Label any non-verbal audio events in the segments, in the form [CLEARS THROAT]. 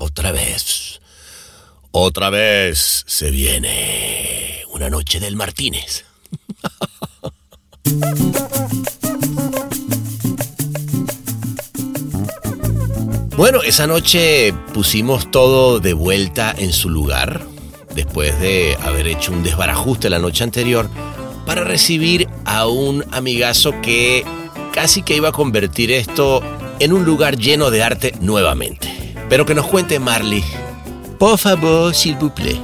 Otra vez. Otra vez se viene una noche del Martínez. [LAUGHS] Bueno, esa noche pusimos todo de vuelta en su lugar, después de haber hecho un desbarajuste la noche anterior, para recibir a un amigazo que casi que iba a convertir esto en un lugar lleno de arte nuevamente. Pero que nos cuente Marley. Por favor, s'il vous plaît.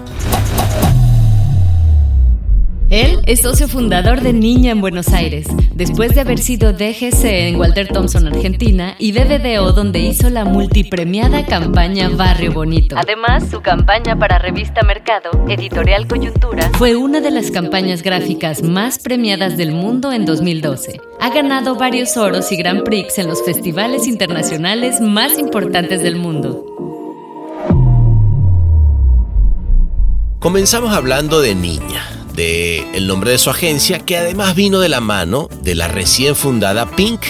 Él es socio fundador de Niña en Buenos Aires, después de haber sido DGC en Walter Thompson, Argentina, y BBDO, donde hizo la multipremiada campaña Barrio Bonito. Además, su campaña para Revista Mercado, Editorial Coyuntura, fue una de las campañas gráficas más premiadas del mundo en 2012. Ha ganado varios oros y Grand Prix en los festivales internacionales más importantes del mundo. Comenzamos hablando de Niña de el nombre de su agencia, que además vino de la mano de la recién fundada Pink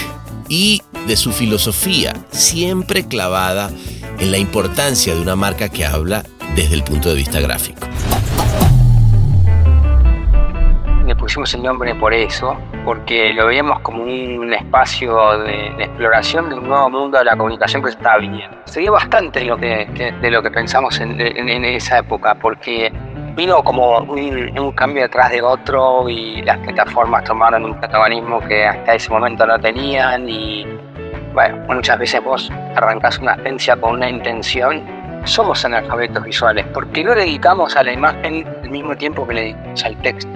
y de su filosofía, siempre clavada en la importancia de una marca que habla desde el punto de vista gráfico. Le pusimos el nombre por eso, porque lo veíamos como un espacio de, exploración de un nuevo mundo de la comunicación que estaba viniendo. Sería bastante lo que, de lo que pensamos en, en esa época, porque vino como un, cambio detrás de otro y las plataformas tomaron un protagonismo que hasta ese momento no tenían y bueno, muchas veces vos arrancás una agencia con una intención, somos analfabetos visuales, porque no dedicamos a la imagen el mismo tiempo que le dedicamos al texto.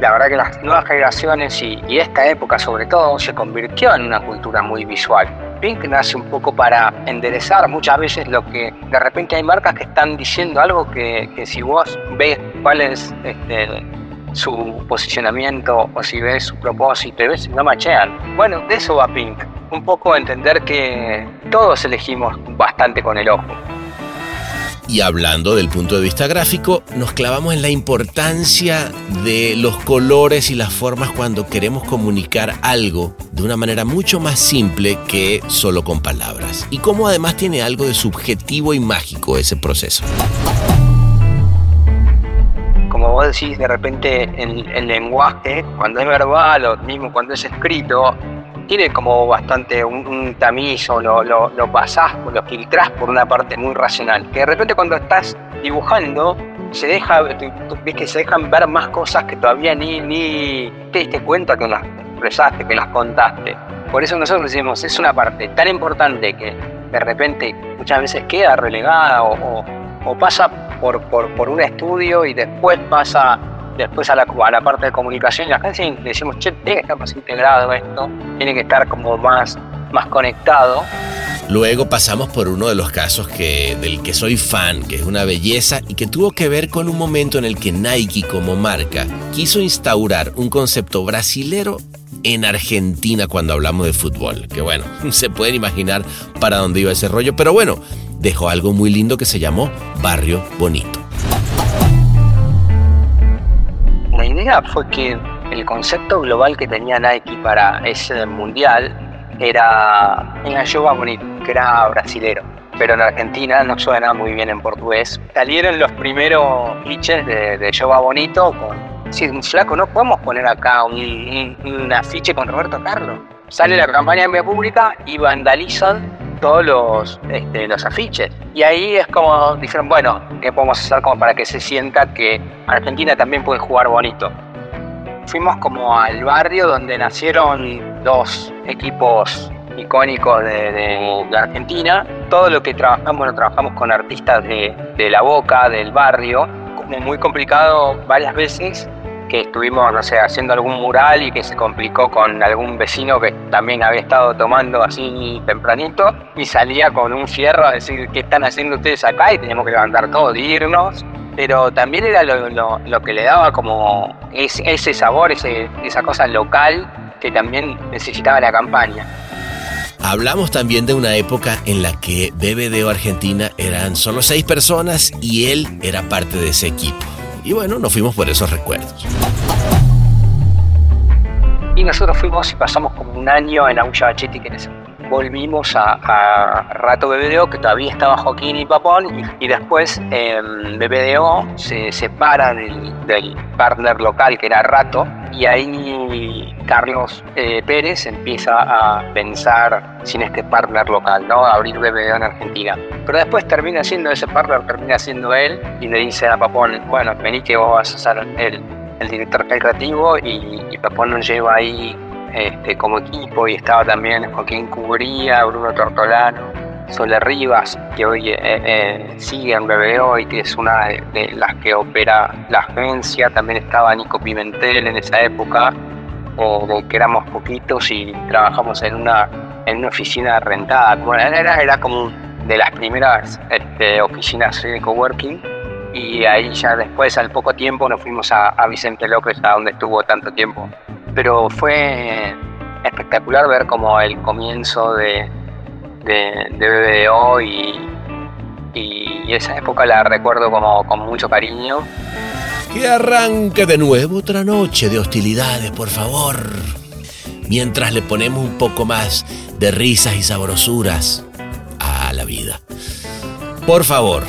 La verdad que las nuevas generaciones y, y esta época sobre todo se convirtió en una cultura muy visual Pink nace un poco para enderezar muchas veces lo que de repente hay marcas que están diciendo algo que, si vos ves cuál es este, su posicionamiento o si ves su propósito y ves no machean. Bueno, de eso va Pink. Un poco entender que todos elegimos bastante con el ojo. Y hablando del punto de vista gráfico, nos clavamos en la importancia de los colores y las formas cuando queremos comunicar algo de una manera mucho más simple que solo con palabras. Y cómo además tiene algo de subjetivo y mágico ese proceso. Como vos decís, de repente el, lenguaje, cuando es verbal o mismo cuando es escrito, tiene como bastante un, tamiz o lo, lo, lo pasás, lo filtrás por una parte muy racional. Que de repente cuando estás dibujando, se deja, que se dejan ver más cosas que todavía ni, ni te diste cuenta que las expresaste, que las contaste. Por eso nosotros decimos, es una parte tan importante que de repente muchas veces queda relegada o, o, pasa por, por, por un estudio y después pasa después a la, parte de comunicación y la agencia le decimos, che, tiene que estar más integrado esto, tiene que estar como más, más conectado. Luego pasamos por uno de los casos del que soy fan, que es una belleza y que tuvo que ver con un momento en el que Nike como marca quiso instaurar un concepto brasilero en Argentina cuando hablamos de fútbol. Que bueno, [LAUGHS] se pueden imaginar para dónde iba ese rollo, pero bueno, dejó algo muy lindo que se llamó Barrio Bonito. Fue que el concepto global que tenía Nike para ese mundial era en Yoba Bonito, que era brasilero. Pero en Argentina no suena muy bien en portugués. Salieron los primeros pitches de, de Bonito con, sí, un flaco, no podemos poner acá un, afiche con Roberto Carlos. Sale la campaña en vía pública y vandalizan todos los, este, los afiches. Y ahí es como dijeron, bueno, ¿qué podemos hacer como para que se sienta que Argentina también puede jugar bonito? Fuimos como al barrio donde nacieron dos equipos icónicos de, Argentina. Todo lo que trabajamos, bueno, trabajamos con artistas de, de la boca, del barrio, como muy complicado varias veces que estuvimos, no sé, haciendo algún mural y que se complicó con algún vecino que también había estado tomando así tempranito y salía con un fierro a decir, ¿qué están haciendo ustedes acá? Y teníamos que levantar todo irnos. Pero también era lo, que le daba como ese sabor, ese, esa cosa local que también necesitaba la campaña. Hablamos también de una época en la que BBDO Argentina eran solo seis personas y él era parte de ese equipo. Y bueno, nos fuimos por esos recuerdos. Y nosotros fuimos y pasamos como un año en Aulla Bachetti, que volvimos a, Rato BBDO, que todavía estaba Joaquín y Papón, y, después eh, BBDO se separa del, partner local, que era Rato, y ahí Carlos eh, Pérez empieza a pensar sin este partner local, ¿no? A abrir BBDO en Argentina. Pero después termina siendo ese partner, termina siendo él, y le dice a Papón, bueno, vení que vos vas a ser el, el director creativo, y Papón nos lleva ahí este, como equipo y estaba también Joaquín Cubría, Bruno Tortolano, Sole Rivas, que hoy eh, eh, sigue en BBO y que es una de, las que opera la agencia. También estaba Nico Pimentel en esa época, eh, que éramos poquitos y trabajamos en una, en una oficina rentada. era, era como de las primeras este, oficinas de coworking y ahí ya después, al poco tiempo, nos fuimos a, a Vicente López, a donde estuvo tanto tiempo pero fue espectacular ver como el comienzo de, de, BBDO y, y, esa época la recuerdo como con mucho cariño. Que arranque de nuevo otra noche de hostilidades, por favor. Mientras le ponemos un poco más de risas y sabrosuras a la vida. Por favor,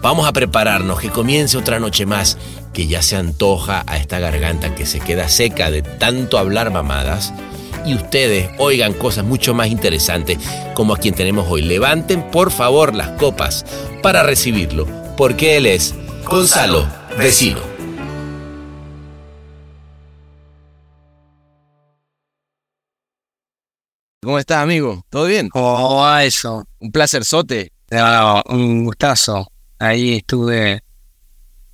vamos a prepararnos que comience otra noche más que ya se antoja a esta garganta que se queda seca de tanto hablar mamadas y ustedes oigan cosas mucho más interesantes como a quien tenemos hoy. Levanten por favor las copas para recibirlo, porque él es Gonzalo, vecino. ¿Cómo estás, amigo? ¿Todo bien? ¿Cómo va eso? Un placer, Sote. un gustazo. Ahí estuve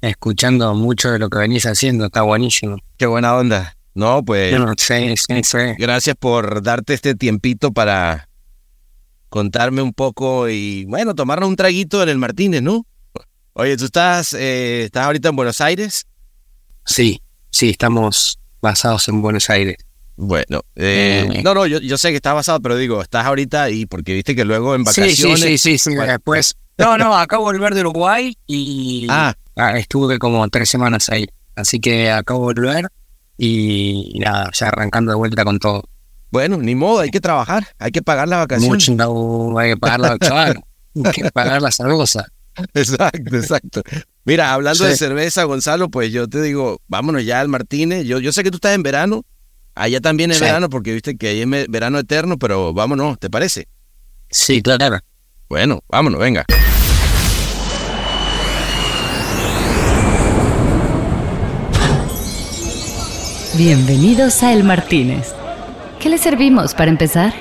escuchando mucho de lo que venís haciendo, está buenísimo. Qué buena onda. No, pues. sí, sí, sí. Gracias por darte este tiempito para contarme un poco y, bueno, tomarnos un traguito en el Martínez, ¿no? Oye, ¿tú estás, eh, estás ahorita en Buenos Aires? Sí, sí, estamos basados en Buenos Aires. Bueno, eh, eh. no, no, yo, yo, sé que estás basado, pero digo, estás ahorita y porque viste que luego en vacaciones. Sí, sí, sí, sí, después. No, no, acabo de volver de Uruguay y. Ah. Ah, estuve como tres semanas ahí. Así que acabo de volver y, nada, ya arrancando de vuelta con todo. Bueno, ni modo, hay que trabajar, hay que pagar la vacación. Mucho, no, hay que pagar la [LAUGHS] vacación, hay que pagar la cerveza. Exacto, exacto. Mira, hablando de cerveza, Gonzalo, pues yo te digo, vámonos ya al Martínez. Yo, yo sé que tú estás en verano, allá también es verano, porque viste que ahí es verano eterno, pero vámonos, ¿te parece? Sí, claro. Bueno, vámonos, venga. Bienvenidos a El Martínez. ¿Qué le servimos para empezar?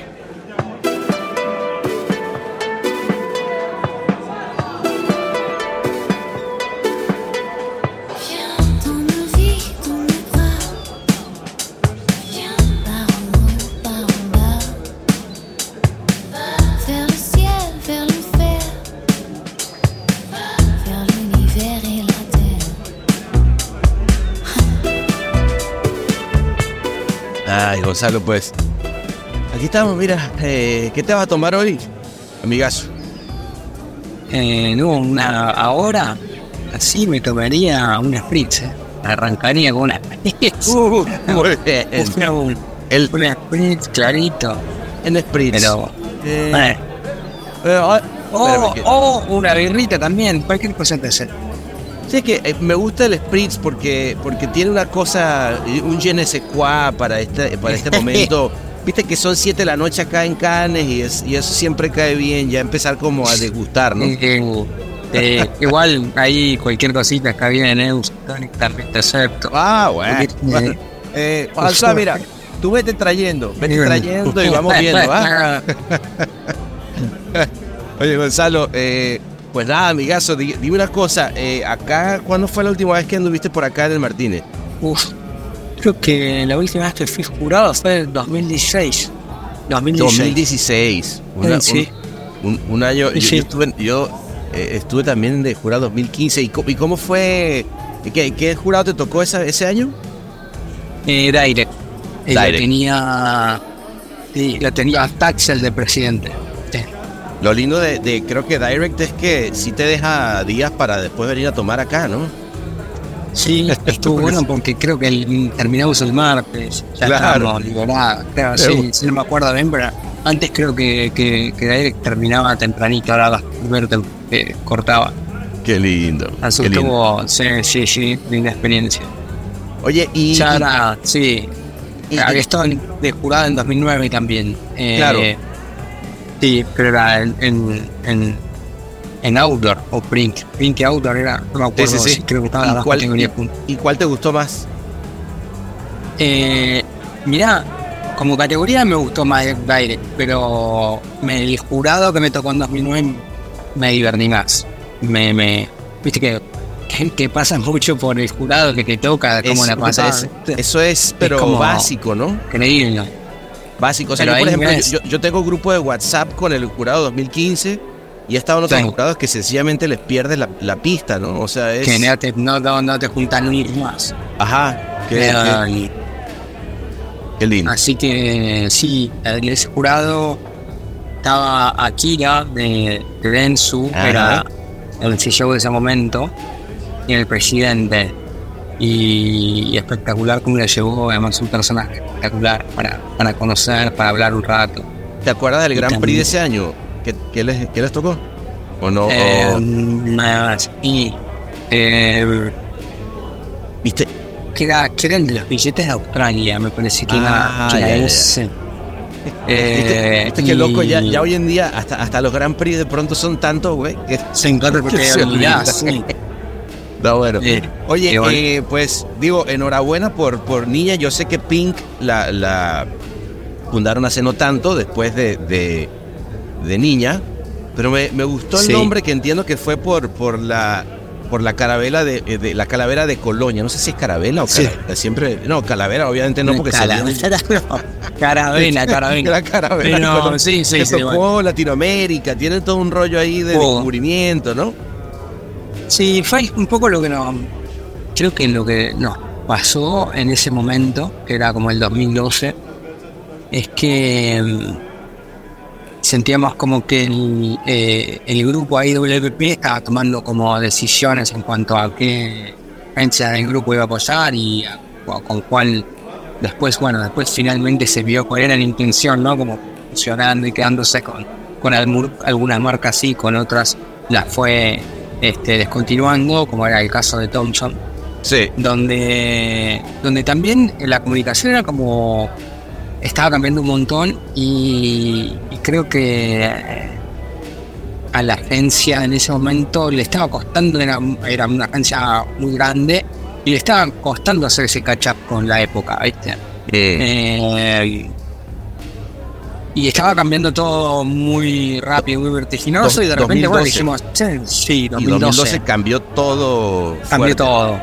Gonzalo, pues. Aquí estamos, mira. Eh, ¿Qué te vas a tomar hoy, amigazo? Eh, no, una, ahora así me tomaría un spritz. Eh. Arrancaría con una spritz. Uh, [LAUGHS] un, el, un spritz clarito. En spritz. Pero. Eh, eh, oh, oh, oh, una birrita también. Cualquier cosa te hace. Sí, es que eh, me gusta el Spritz porque, porque tiene una cosa, un je ne sais quoi para este, para este [LAUGHS] momento. Viste que son 7 de la noche acá en Cannes y, es, y eso siempre cae bien, ya empezar como a degustar, ¿no? Eh, [LAUGHS] igual ahí cualquier cosita está bien, ¿eh? también te acepto. Ah, bueno. bueno. [LAUGHS] Eh, mira, tú vete trayendo, vete trayendo y vamos viendo, ¿ah? Oye, Gonzalo, eh, pues nada, amigazo, dime una cosa. Eh, acá, ¿cuándo fue la última vez que anduviste por acá en el Martínez? Uf, creo que la última vez que fui jurado fue en 2016. 2016. 2016. Una- Sí. Un, un año. yo- Sí. Yo, estuve, yo, eh, estuve también de jurado 2015. ¿Y, co- y cómo fue? ¿Qué, qué jurado te tocó esa- ese año? Eh, Direct. Eh, Direct. Lo tenía. Sí, lo tenía Taxel de presidente. Lo lindo de, de- creo que Direct es que sí te deja días para después venir a tomar acá, ¿no? Sí, [LAUGHS] estuvo bueno porque creo que el, terminamos el martes. Ya Claro. liberados. Claro, sí, sí, no me acuerdo bien, pero antes creo que, que, que Direct terminaba tempranito, ahora las primero te- eh, cortaba. Qué lindo. Así qué que lindo. estuvo, sí, sí, sí, linda experiencia. Oye, y. Ya sí. Había estado de jurado en 2009 también. Eh, Claro. Sí, pero era en, en, en, en Outdoor o Print. Print y Outdoor era, no me acuerdo, Sí, sí, sí. creo que estaban ¿Y las dos cuál- juntas. ¿Y cuál te gustó más? Eh, mirá, como categoría me gustó más Direct, pero me, el jurado que me tocó en 2009 me divertí más. Me, me, viste que, que, que pasa mucho por el jurado que te toca, como Es- la pasada. es- eso es, pero como- básico, ¿no? Increíble. Básico. O sea, Pero yo, por ejemplo, yo, yo tengo grupo de WhatsApp con el jurado 2015 y he estado en otros Sí. jurados que sencillamente les pierde la, la pista, ¿no? O sea, es. Que no te, no, no, no te juntan ni más. Ajá. Qué, Eh, qué- qué lindo. Así que sí, en ese jurado estaba Akira de, Ajá. era el CEO de ese momento, y el presidente. Y, y espectacular como le llevó, además un personaje espectacular para, para conocer, para hablar un rato. ¿Te acuerdas del y Gran Prix de ese año? ¿Qué, qué les, qué les tocó? ¿O no? Eh, O- nada más. Y eh, ¿Viste? que era, que era el de los billetes de Australia, me parece que Ah, era, que era ya, ya. ese. [LAUGHS] ¿Viste, Eh, viste qué loco? Ya, ya hoy en día, hasta, hasta los Gran Prix de pronto son tantos, güey. Que Se encuentra [LAUGHS] porque Que se olvidás, sí. [LAUGHS] Está bueno. Eh, Oye, bueno. eh, pues digo, enhorabuena por, por Niña. Yo sé que Pink la, la fundaron hace no tanto, después de, de, de Niña, pero me, me gustó el Sí. nombre que entiendo que fue por, por la por la carabela de, eh, de- la calavera de Colonia. No sé si es carabela o Sí. calavera. Siempre, no, calavera obviamente no, porque Cala- sería- [LAUGHS] Carabena, [LAUGHS] carabena. la caravera de Pero, sí, sí, que sí, tocó Latinoamérica, tiene todo un rollo ahí de Oh. descubrimiento, ¿no? Sí, fue un poco lo que nos. Creo que lo que nos pasó en ese momento, que era como el 2012, es que mm, sentíamos como que el, eh, el grupo IWP estaba tomando como decisiones en cuanto a qué agencia del grupo iba a apoyar y con cuál después, bueno, después finalmente se vio cuál era la intención, ¿no? Como funcionando y quedándose con, con algunas marcas sí, con otras las fue este, descontinuando, como era el caso de Thompson, Sí. donde, donde también la comunicación era como estaba cambiando un montón y, y creo que a la agencia en ese momento le estaba costando, era, era una agencia muy grande y le estaba costando hacer ese catch up con la época, ¿viste? Eh, y estaba cambiando todo muy rápido, muy vertiginoso y de repente, bueno, 2012. dijimos, sí, sí, Y 2012, 2012 cambió todo. cambió todo.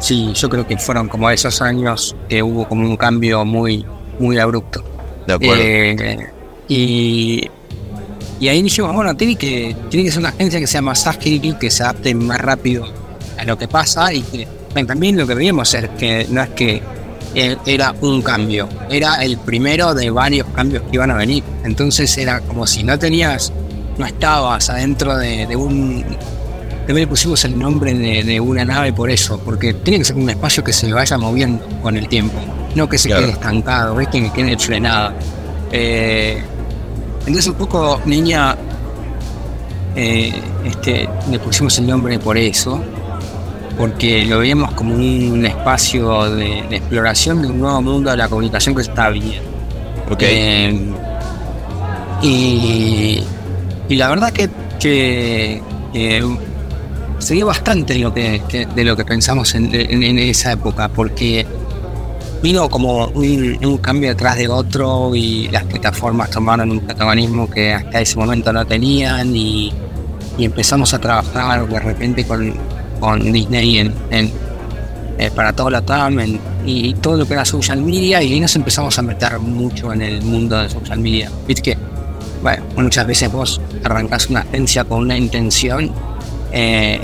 Sí, yo creo que fueron como esos años que hubo como un cambio muy, muy abrupto. De acuerdo. Eh, y, y ahí dijimos, bueno, tiene que, tiene que ser una agencia que sea más ágil, que se adapte más rápido a lo que pasa y que bueno, también lo que veíamos es que no es que era un cambio, era el primero de varios cambios que iban a venir. Entonces era como si no tenías, no estabas adentro de, de un... También le pusimos el nombre de, de una nave por eso, porque tiene que ser un espacio que se vaya moviendo con el tiempo, no que se Claro. quede estancado, ¿ves? que quede frenado. Eh, entonces un poco niña eh, este, le pusimos el nombre por eso, porque lo veíamos como un espacio de, de exploración de un nuevo mundo de la comunicación que está bien. ok. Eh, y, y la verdad que, que, bastante de lo que, que- de lo que pensamos en, en- en esa época, porque vino como un, un cambio detrás de otro y las plataformas tomaron un protagonismo que hasta ese momento no tenían y, y empezamos a trabajar de repente con, con Disney en, en, eh, para todo la TAM y todo lo que era social media y ahí nos empezamos a meter mucho en el mundo de social media. Viste que, bueno, muchas veces vos arrancás una agencia con una intención, eh,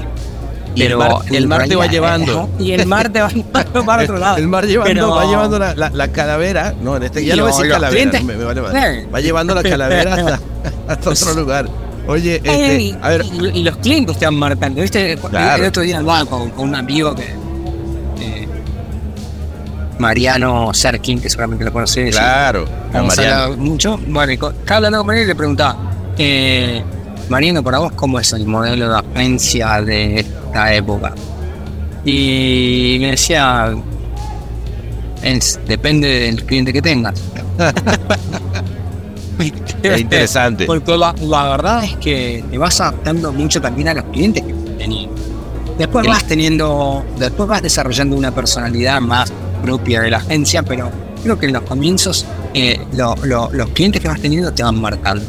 y el mar, el mar te va llevando. Y el mar te va [LAUGHS] llevando para otro lado. El mar llevando, va llevando la, la, calavera. No, en este ya no voy a decir calavera. me, vale, vale. Va llevando la calavera hasta, [LAUGHS] hasta otro lugar. Oye, este, a ver. Y, los clientes te van marcando. ¿Viste? El otro día hablaba con, con un amigo que. Eh, Mariano Serkin, que seguramente lo conoces. Claro, Mariano. mucho. Bueno, estaba hablando con él y le preguntaba. Eh, Mariano, para vos, ¿cómo es el modelo de agencia de esta época? Y me decía, depende del cliente que tengas. [LAUGHS] es interesante. Porque la, verdad es que te vas adaptando mucho también a los clientes que tenías. Después vas teniendo, después vas desarrollando una personalidad más propia de la agencia, pero creo que en los comienzos eh, los clientes que vas teniendo te van marcando.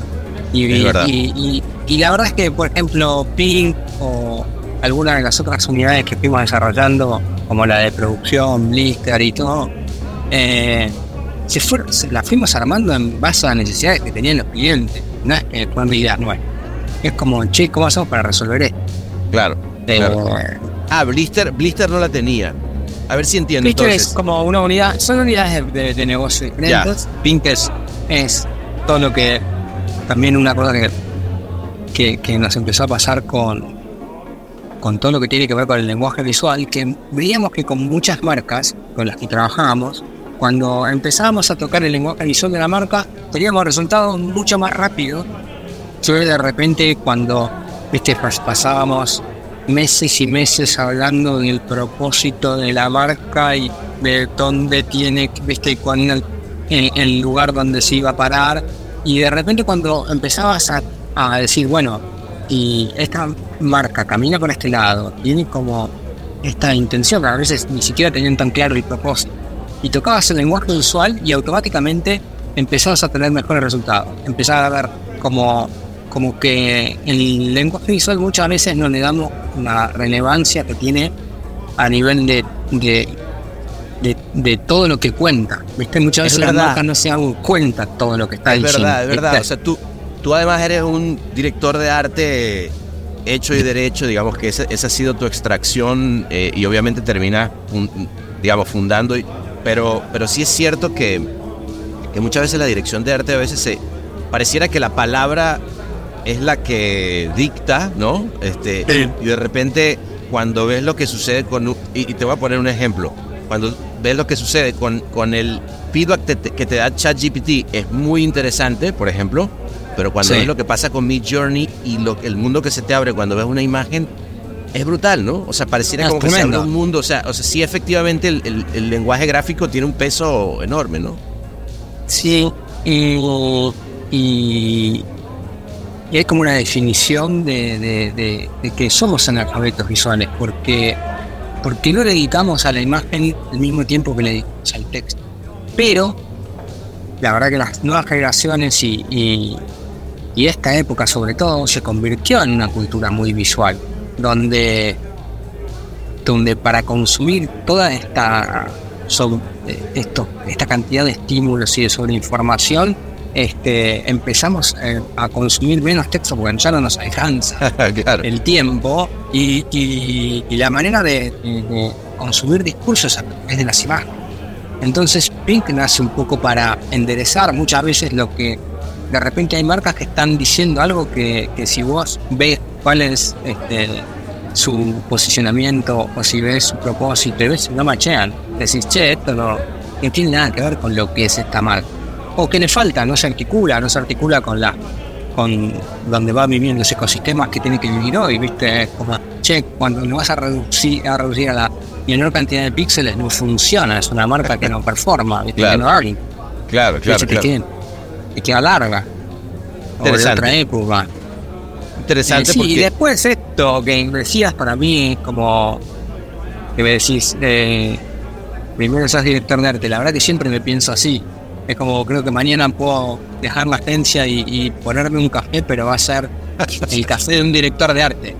Y, y, la verdad es que, por ejemplo, Pink o algunas de las otras unidades que fuimos desarrollando, como la de producción, Blister y todo, eh, se, fue, las fuimos armando en base a las necesidades que tenían los clientes. No es que fueron ideas nuevas. Es como, che, ¿cómo hacemos para resolver esto? Claro. Ah, Blister, Blister no la tenía. A ver si entiendo. Blister es como una unidad, son unidades de, de, negocio diferentes. Pink es, es todo lo que también una cosa que, que, nos empezó a pasar con, con todo lo que tiene que ver con el lenguaje visual, que veíamos que con muchas marcas con las que trabajábamos, cuando empezábamos a tocar el lenguaje visual de la marca, teníamos resultados mucho más rápido. Yo de repente cuando viste, pasábamos meses y meses hablando del propósito de la marca y de dónde tiene, viste, cuál el, el lugar donde se iba a parar y de repente cuando empezabas a, decir, bueno, y esta marca camina por este lado, tiene como esta intención, a veces ni siquiera tenían tan claro el propósito, y tocabas el lenguaje visual y automáticamente empezabas a tener mejores resultados. Empezabas a ver como, como que el lenguaje visual muchas veces no le damos una relevancia que tiene a nivel de de, todo lo que cuenta. ¿Viste? Muchas veces las marcas no se dan cuenta todo lo que está es verdad, es verdad. O sea, tú, tú además eres un director de arte hecho y derecho, digamos que esa, esa ha sido tu extracción eh, y obviamente terminas, digamos, fundando. Pero, pero sí es cierto que, que muchas veces la dirección de arte a veces se pareciera que la palabra es la que dicta, ¿no? Este, Y de repente cuando ves lo que sucede con... y te voy a poner un ejemplo. Cuando ves lo que sucede con, con el feedback que te da ChatGPT es muy interesante, por ejemplo, pero cuando ves lo que pasa con Mid Journey y lo, el mundo que se te abre cuando ves una imagen, es brutal, ¿no? O sea, pareciera como que se abre un mundo. O sea, o sea sí, efectivamente el, el, lenguaje gráfico tiene un peso enorme, ¿no? Sí, y, y, hay como una definición de, de, de, de que somos analfabetos visuales, porque porque no le dedicamos a la imagen al mismo tiempo que le dedicamos al texto. Pero la verdad que las nuevas generaciones y, esta época sobre todo se convirtió en una cultura muy visual, donde, donde para consumir toda esta, esto, esta cantidad de estímulos y de sobreinformación, este, empezamos eh, a consumir menos texto porque ya no nos alcanza [LAUGHS] el tiempo y, la manera de, consumir discursos es de las imágenes. Entonces Pink nace un poco para enderezar muchas veces lo que de repente hay marcas que están diciendo algo que, si vos ves cuál es este, su posicionamiento o si ves su propósito y ves no machean, decís, che, esto no tiene nada que ver con lo que es esta marca o que le falta, no se articula, no se articula con la con donde va viviendo los ecosistemas que tiene que vivir hoy, viste, como che, cuando lo vas a reducir a reducir a la menor cantidad de píxeles no funciona, es una marca que no [LAUGHS] performa, ¿viste? claro. que no Claro, claro, claro. Que, que queda larga. O de otra época. Interesante eh, sí, y después esto que decías para mí como que me decís eh, primero sos director de arte, la verdad que siempre me pienso así es como creo que mañana puedo dejar la agencia y, ponerme un café, pero va a ser el café de un director de arte.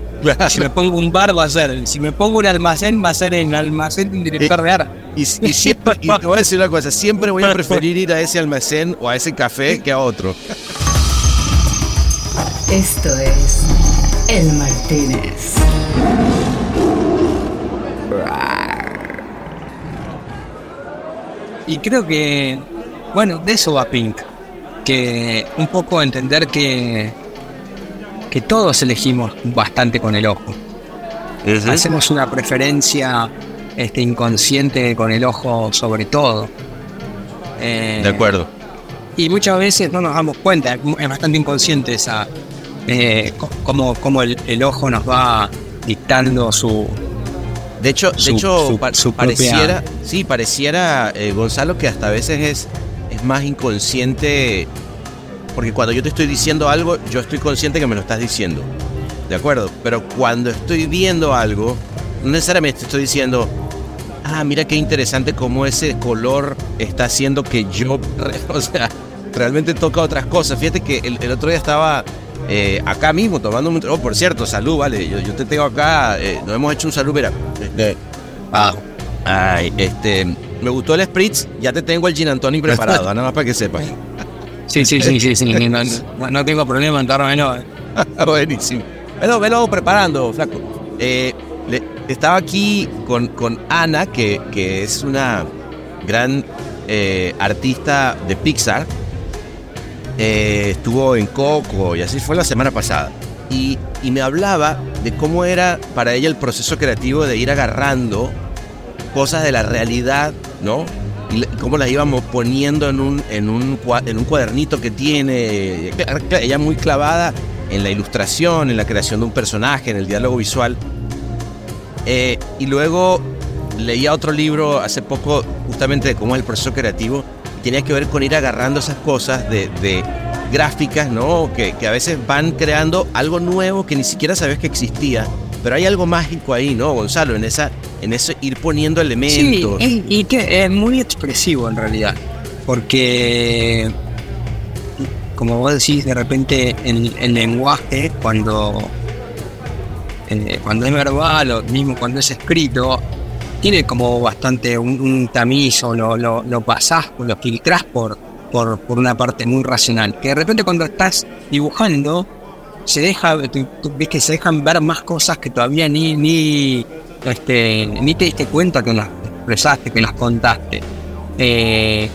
Si me pongo un bar va a ser, si me pongo un almacén va a ser en almacén de un director de arte. Y, y siempre, y te voy a decir una cosa, siempre voy a preferir ir a ese almacén o a ese café que a otro. Esto es El Martínez. Y creo que, bueno, de eso va Pink. Que un poco entender que, que todos elegimos bastante con el ojo. Hacemos una preferencia este, inconsciente con el ojo sobre todo. Eh, De acuerdo. Y muchas veces no nos damos cuenta, es bastante inconsciente esa, eh, como el, el ojo nos va dictando su, De hecho, de hecho su- pa- su propia- pareciera, sí, pareciera, eh, Gonzalo, que hasta a veces es, es más inconsciente, porque cuando yo te estoy diciendo algo, yo estoy consciente que me lo estás diciendo, ¿de acuerdo? Pero cuando estoy viendo algo, no necesariamente te estoy diciendo, ah, mira qué interesante cómo ese color está haciendo que yo, [LAUGHS] o sea, realmente toca otras cosas. Fíjate que el, el otro día estaba eh, acá mismo tomando un... Oh, por cierto, salud, vale, yo, yo te tengo acá, eh, nos hemos hecho un salud, mira. este, ah, Ay, este, me gustó el spritz, ya te tengo el gin and tonic preparado, nada más para que sepas. Sí, sí, sí, sí, sí. No, no- [LAUGHS] no tengo problema en dármelo. [LAUGHS] Buenísimo. Velo, velo preparando, flaco. Eh, le- estaba aquí con, con Ana, que, que es una gran eh, artista de Pixar. Eh, estuvo en Coco y así fue la semana pasada. Y, y me hablaba de cómo era para ella el proceso creativo de ir agarrando cosas de la realidad, ¿no? Y cómo las íbamos poniendo en un, en un, en un cuadernito que tiene. Ella muy clavada en la ilustración, en la creación de un personaje, en el diálogo visual. Eh, y luego leía otro libro hace poco, justamente de cómo es el proceso creativo. Tenía que ver con ir agarrando esas cosas de, gráficas, ¿no? Que, a veces van creando algo nuevo que ni siquiera sabes que existía. Pero hay algo mágico ahí, ¿no, Gonzalo? En esa, en ese ir poniendo elementos. y que es muy expresivo en realidad. Porque, como vos decís, de repente el, el lenguaje, cuando, eh, cuando es verbal o mismo cuando es escrito, tiene como bastante un, un tamiz o lo, lo, lo pasás, lo filtrás por, por, por una parte muy racional. Que de repente cuando estás dibujando, se deja, tú- tú se dejan ver más cosas que todavía ni, ni, este, ni te diste cuenta que las expresaste, que las contaste. Eh,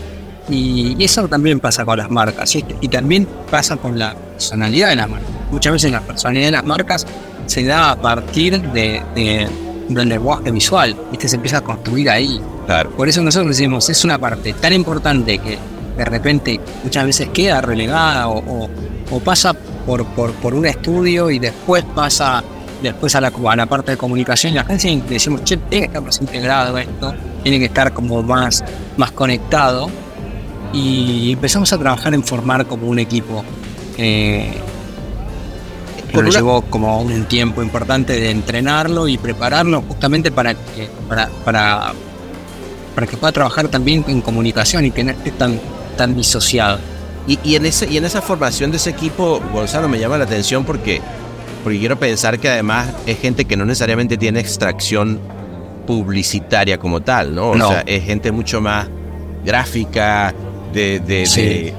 y, eso también pasa con las marcas, ¿sí? y también pasa con la personalidad de las marcas. Muchas veces la personalidad de las marcas se da a partir de- del lenguaje visual, ¿viste? se empieza a construir ahí. Claro. Por eso nosotros decimos, es una parte tan importante que de repente muchas veces queda relegada o, o- o pasa por, por, por un estudio y después pasa después a la, a la parte de comunicación y la agencia y decimos, che, tiene que estar más integrado esto, tiene que estar como más, más conectado y empezamos a trabajar en formar como un equipo. Eh, una- llevó como un tiempo importante de entrenarlo y prepararlo justamente para que, para, para, para que pueda trabajar también en comunicación y que no esté tan, tan disociado. Y, y en ese, y en esa formación de ese equipo, Gonzalo, me llama la atención porque, porque quiero pensar que además es gente que no necesariamente tiene extracción publicitaria como tal, ¿no? O No. sea, es gente mucho más gráfica, de, de, Sí. de,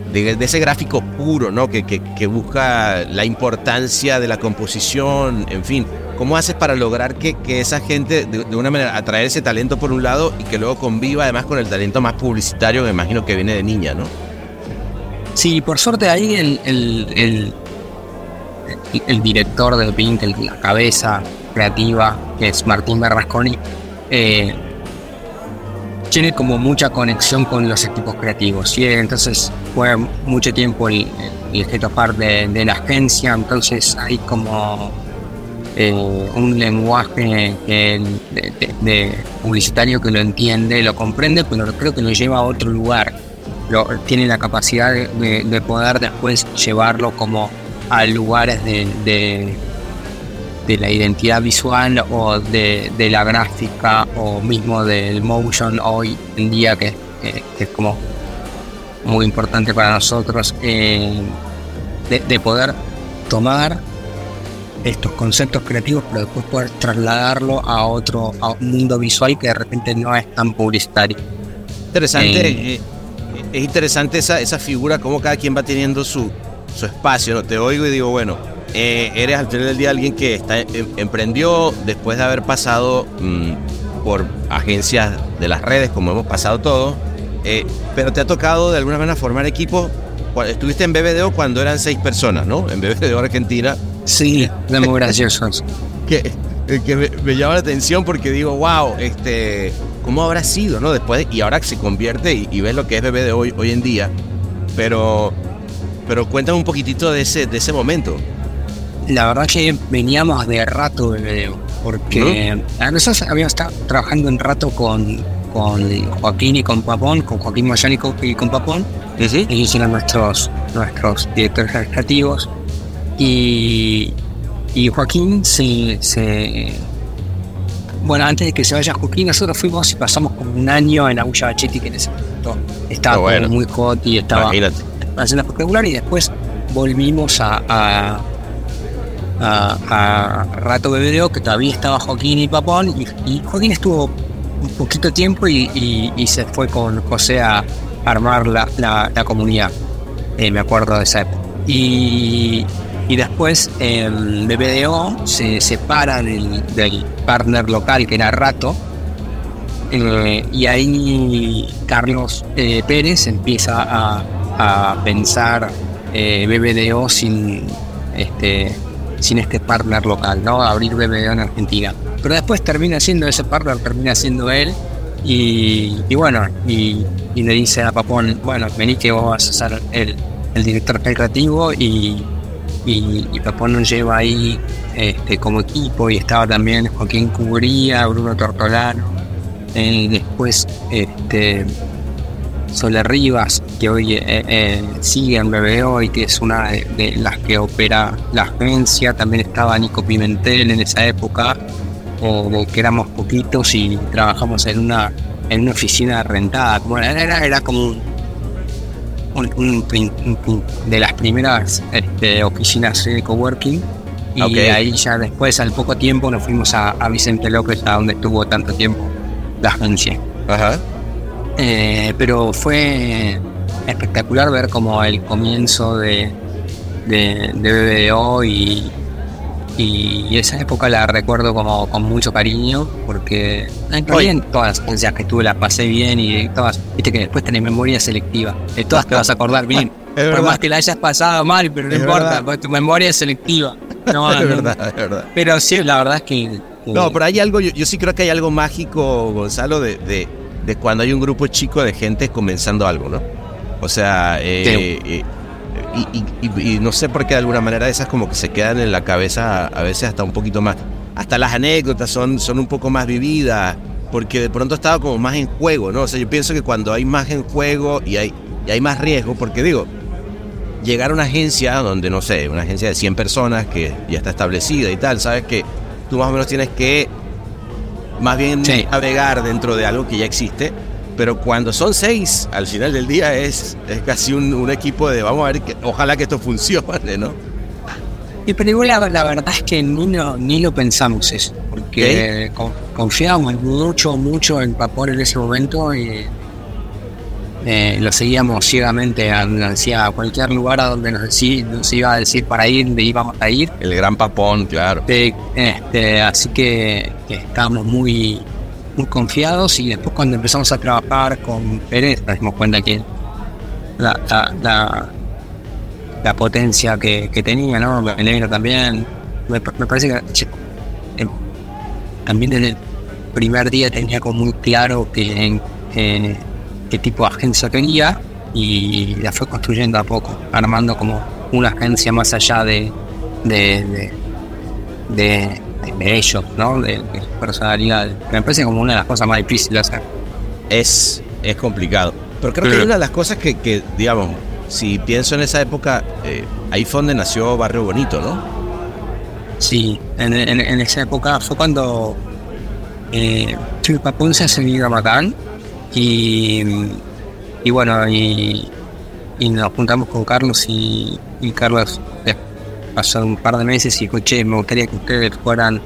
de- ese gráfico puro, ¿no? Que, que, busca la importancia de la composición, en fin. ¿Cómo haces para lograr que, que esa gente, de, de una manera, atraer ese talento por un lado y que luego conviva además con el talento más publicitario que me imagino que viene de niña, ¿no? Sí, por suerte ahí el, el, el, director de Pink, la cabeza creativa, que es Martín Berrasconi, eh, tiene como mucha conexión con los equipos creativos. Entonces fue mucho tiempo el, el head of art de, la agencia, entonces hay como eh, un lenguaje publicitario que lo entiende, lo comprende, pero creo que lo lleva a otro lugar. Lo, tiene la capacidad de poder después llevarlo como a lugares de, de, la identidad visual o de, de la gráfica o mismo del motion hoy en día que, que- que es como muy importante para nosotros eh, de, de poder tomar estos conceptos creativos, pero después poder trasladarlo a otro a un mundo visual que de repente no es tan publicitario. Interesante, eh, eh, es interesante esa, esa figura, cómo cada quien va teniendo su, su espacio. ¿no? Te oigo y digo, bueno, eh, eres al final del día alguien que está, em, emprendió después de haber pasado mm, por agencias de las redes, como hemos pasado todos, pero te ha tocado de alguna manera formar equipos. Estuviste en BBDO cuando eran seis personas, ¿no? En BBDO Argentina Sí, es muy [LAUGHS] gracioso. que, que me, llama la atención porque digo, wow, este, ¿cómo habrá sido, no? Después, y ahora se convierte y, ves lo que es bebé de hoy, hoy en día. Pero, pero cuéntame un poquitito de ese, de ese momento. La verdad que veníamos de rato de porque nosotros habíamos estado trabajando en rato con, con Joaquín y con Papón, con Joaquín Mayánico y con Papón. ¿Sí? Ellos eran nuestros, nuestros directores creativos y, Joaquín se, Bueno, antes de que se vaya Joaquín, nosotros fuimos y pasamos como un año en Agulla Bachetti, que en ese momento estaba muy hot y estaba haciendo espectacular. Y después volvimos a, a, a, Rato Bebedeo, que todavía estaba Joaquín y Papón. Y, Joaquín estuvo un poquito tiempo y, se fue con José a armar la, la, comunidad. Eh, me acuerdo de esa. Y, y después el BBDO se separa del, partner local que era Rato. Eh, y ahí Carlos eh, Pérez empieza a, pensar eh, BBDO sin este, sin este partner local, ¿no? abrir BBDO en Argentina. Pero después termina siendo ese partner, termina siendo él. Y, bueno, y, le dice a Papón, bueno, vení que vos vas a ser el, director creativo y Papón nos lleva ahí este, como equipo y estaba también Joaquín Cubría, Bruno Tortolano, eh, después este, Sole Rivas, que hoy eh, eh, sigue en BBO y que es una de, las que opera la agencia, también estaba Nico Pimentel en esa época, que éramos poquitos y trabajamos en una, en una oficina rentada, era, era como un de las primeras este, oficinas de coworking. Y ahí ya después, al poco tiempo, nos fuimos a, Vicente López, a donde estuvo tanto tiempo la agencia. Eh, pero fue espectacular ver como el comienzo de, de, de BBDO y, y esa época la recuerdo como con mucho cariño porque en todas las experiencias que tuve las pasé bien y todas, viste que después tenés memoria selectiva, de todas te vas a acordar [LAUGHS] bien. Por más que la hayas pasado mal, pero no importa, porque tu memoria es selectiva. [LAUGHS] No, es verdad, es verdad. Pero sí, la verdad es que... No, pero hay algo, yo, sí creo que hay algo mágico, Gonzalo, de, de, cuando hay un grupo chico de gente comenzando algo, ¿no? O sea, eh, eh y, no sé por qué de alguna manera esas como que se quedan en la cabeza a veces hasta un poquito más. Hasta las anécdotas son, son un poco más vividas, porque de pronto estaba como más en juego, ¿no? O sea, yo pienso que cuando hay más en juego y hay, y hay más riesgo, porque digo, llegar a una agencia donde, no sé, una agencia de 100 personas que ya está establecida y tal, sabes que tú más o menos tienes que más bien navegar dentro de algo que ya existe pero cuando son seis, al final del día es, es casi un, equipo de vamos a ver, que, ojalá que esto funcione, ¿no? Y pero la, verdad es que ni, ni lo pensamos eso, porque confiábamos mucho, mucho en Papor en ese momento y eh, lo seguíamos ciegamente a, cualquier lugar a donde nos, nos, iba a decir para ir, de íbamos a ir. El gran Papón, claro. este, así que, que estábamos muy muy confiados y después cuando empezamos a trabajar con Pérez nos dimos cuenta que la, la, la, potencia que, que, tenía, ¿no? negro también. Me, parece que también desde el primer día tenía como muy claro que, qué tipo de agencia quería y la fue construyendo a poco, armando como una agencia más allá de, de de ellos, ¿no? De, personalidad. Me parece como una de las cosas más difíciles de hacer. Es, es complicado. Pero creo que una de las cosas que, digamos, si pienso en esa época, eh, ahí fue donde nació Barrio Bonito, ¿no? Sí, en, esa época fue cuando eh, Papón se ha a Macán y, y bueno, y, y, nos juntamos con Carlos y, y Carlos pasaron un par de meses y escuché, me gustaría que ustedes fueran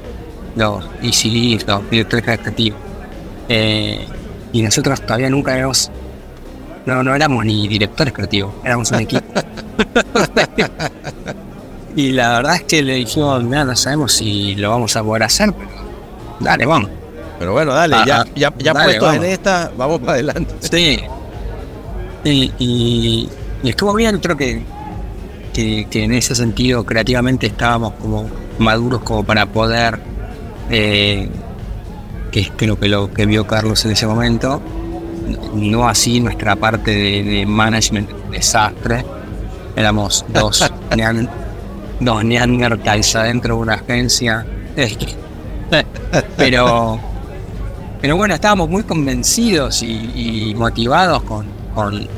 los ECDs, los directores creativos. Eh, y nosotros todavía nunca éramos, no, no éramos ni directores creativos, éramos un equipo. [LAUGHS] y la verdad es que le dijimos, mira, no sabemos si lo vamos a poder hacer, pero dale, vamos. Pero bueno, dale, Ah, ya, ah, ya, ya dale, puestos en esta, vamos para adelante. Sí. Y, y- y estuvo bien, creo que, que, que en ese sentido creativamente estábamos como maduros como para poder, eh, que es creo que lo que vio Carlos en ese momento, no así nuestra parte de, de management desastre. Éramos dos, [LAUGHS] nean, dos neandertals adentro de una agencia. Pero pero bueno, estábamos muy convencidos y, y motivados con, con,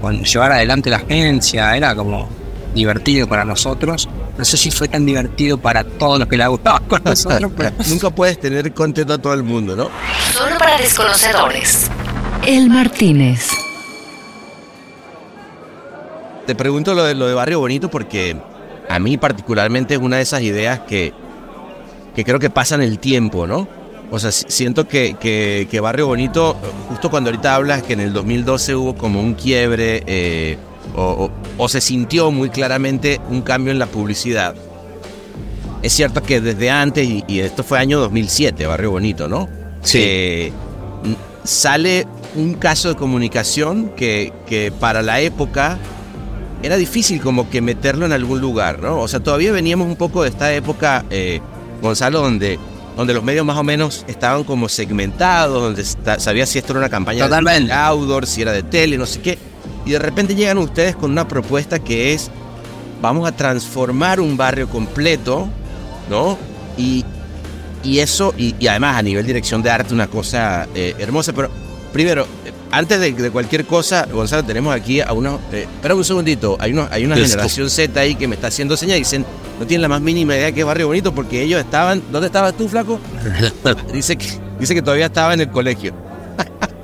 con llevar adelante la agencia. Era como divertido para nosotros. No sé si fue tan divertido para todos los que la gustaban con nosotros, pero [LAUGHS] Nunca puedes tener contento a todo el mundo, ¿no? Solo para desconocedores. El Martínez. Te pregunto lo de, lo de Barrio Bonito porque a mí particularmente es una de esas ideas que, que creo que pasan el tiempo, ¿no? O sea, si- siento que, que- que Barrio Bonito, justo cuando ahorita hablas que en el 2012 hubo como un quiebre eh, o, o- o se sintió muy claramente un cambio en la publicidad. Es cierto que desde antes, y, y esto fue año 2007, Barrio Bonito, ¿no? Sí. Eh, n- sale un caso de comunicación que, que para la época era difícil como que meterlo en algún lugar, ¿no? O sea, todavía veníamos un poco de esta época, eh, Gonzalo, donde, donde los medios más o menos estaban como segmentados, donde sabías si esto era una campaña Totalmente. de outdoor, si era de tele, no sé qué. Y de repente llegan ustedes con una propuesta que es, vamos a transformar un barrio completo, ¿no? Y, y eso, y, y además a nivel dirección de arte, una cosa eh, hermosa. Pero primero, eh, antes de, de cualquier cosa, Gonzalo, tenemos aquí a unos. Eh, espera un segundito, hay, unos, hay una generación Z ahí que me está haciendo señas y dicen, no tienen la más mínima idea que es Barrio Bonito porque ellos estaban. ¿Dónde estabas tú, flaco? [LAUGHS] Dice que, dice que todavía estaba en el colegio.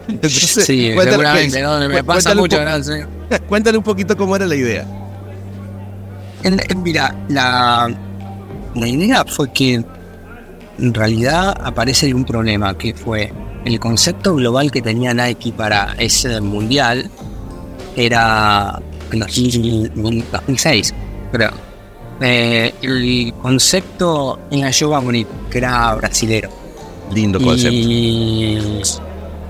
Entonces, sí, cuéntale- seguramente, ¿no? me pasa mucho. po- ¿no? Sí. [LAUGHS] Cuéntale un poquito cómo era la idea. En- en- Mira, la, la idea fue que en realidad aparece un problema que fue el concepto global que tenía Nike para ese mundial era en 2000 2006, creo. Eh, el concepto en Ayoba bonito, que era brasilero. Lindo concepto. Y,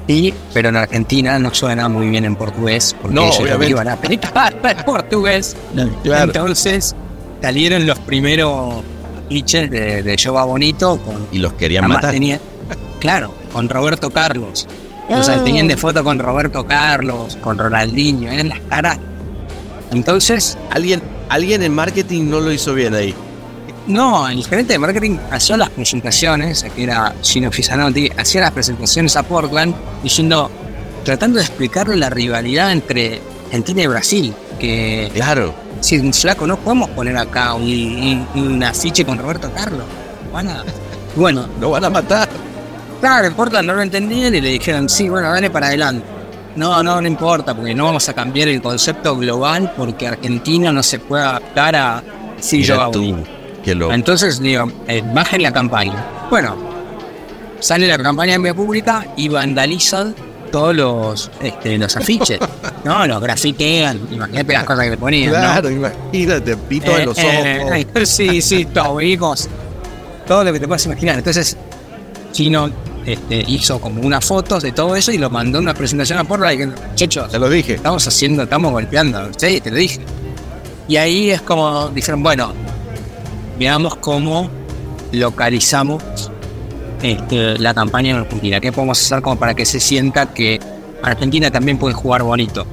y- pero en Argentina no suena muy bien en portugués, porque No, ellos lo obviamente. iban a aplicar en portugués. Claro. Entonces salieron los primeros pitches de, de Yoba Bonito con Y los querían matar. tenía- claro, con Roberto Carlos. O sea, tenían de foto con Roberto Carlos, con Ronaldinho, eran las caras. Entonces, Alguien, alguien en marketing no lo hizo bien ahí. No, el gerente de marketing hacía las presentaciones, que era Gino Fisanotti, hacía las presentaciones a Portland diciendo, tratando de explicarle la rivalidad entre Argentina y Brasil, que Claro. si un flaco no podemos poner acá un, un- un afiche con Roberto Carlos. Van a- Bueno, [LAUGHS] Lo van a matar. claro, en Portland no lo entendían y le dijeron, sí, bueno, dale para adelante. No, no, no importa, porque no vamos a cambiar el concepto global porque Argentina no se puede adaptar a si yo Mira hago tú, qué loco. entonces, digo, eh, bajen la campaña. Bueno, sale la campaña en vía pública y vandalizan todos los, este, los [LAUGHS] afiches. no, los grafitean. Imagínate las cosas que le ponían. ¿no? Claro, imagínate, pito en Eh, los ojos. eh, eh, [LAUGHS] sí, sí, todo, vimos todo lo que te puedas imaginar. Entonces, Chino este, hizo como unas fotos de todo eso y lo mandó en una presentación a Porra y que, muchachos, Te lo dije. estamos haciendo, estamos golpeando. Sí, te lo dije. Y ahí es como dijeron, bueno, veamos cómo localizamos este, la campaña en Argentina. ¿Qué podemos hacer como para que se sienta que Argentina también puede jugar bonito?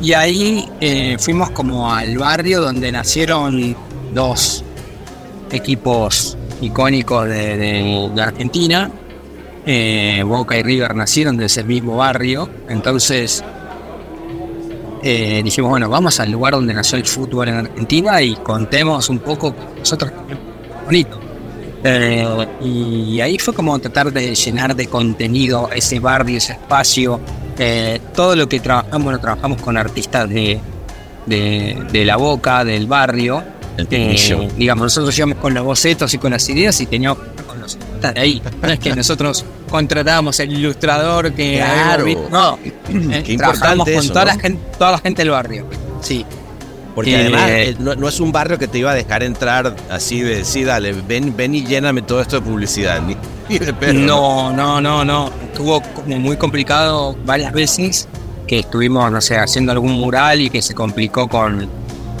Y ahí eh, fuimos como al barrio donde nacieron dos equipos icónicos de, Argentina. Eh, Boca y River nacieron de ese mismo barrio. Entonces eh, dijimos, bueno, vamos al lugar donde nació el fútbol en Argentina y contemos un poco que nosotros bonito. Eh, y ahí fue como tratar de llenar de contenido ese barrio, ese espacio. Eh, todo lo que trabajamos lo trabajamos con artistas de, de, de la boca, del barrio. Eh, digamos, nosotros íbamos con los bocetos y con las ideas y teníamos de ahí. No es que nosotros contratábamos el ilustrador que Claro. no, [CLEARS THROAT] Qué eh, trabajamos con eso, toda, ¿no? la gente, toda la gente del barrio. Sí. Porque Eh, además eh, no, no es un barrio que te iba a dejar entrar así de, sí, dale, ven, ven y lléname todo esto de publicidad. Ni, [LAUGHS] ni de pedo, No, no, no, no. Estuvo como muy complicado varias veces que estuvimos, no sé, haciendo algún mural y que se complicó con,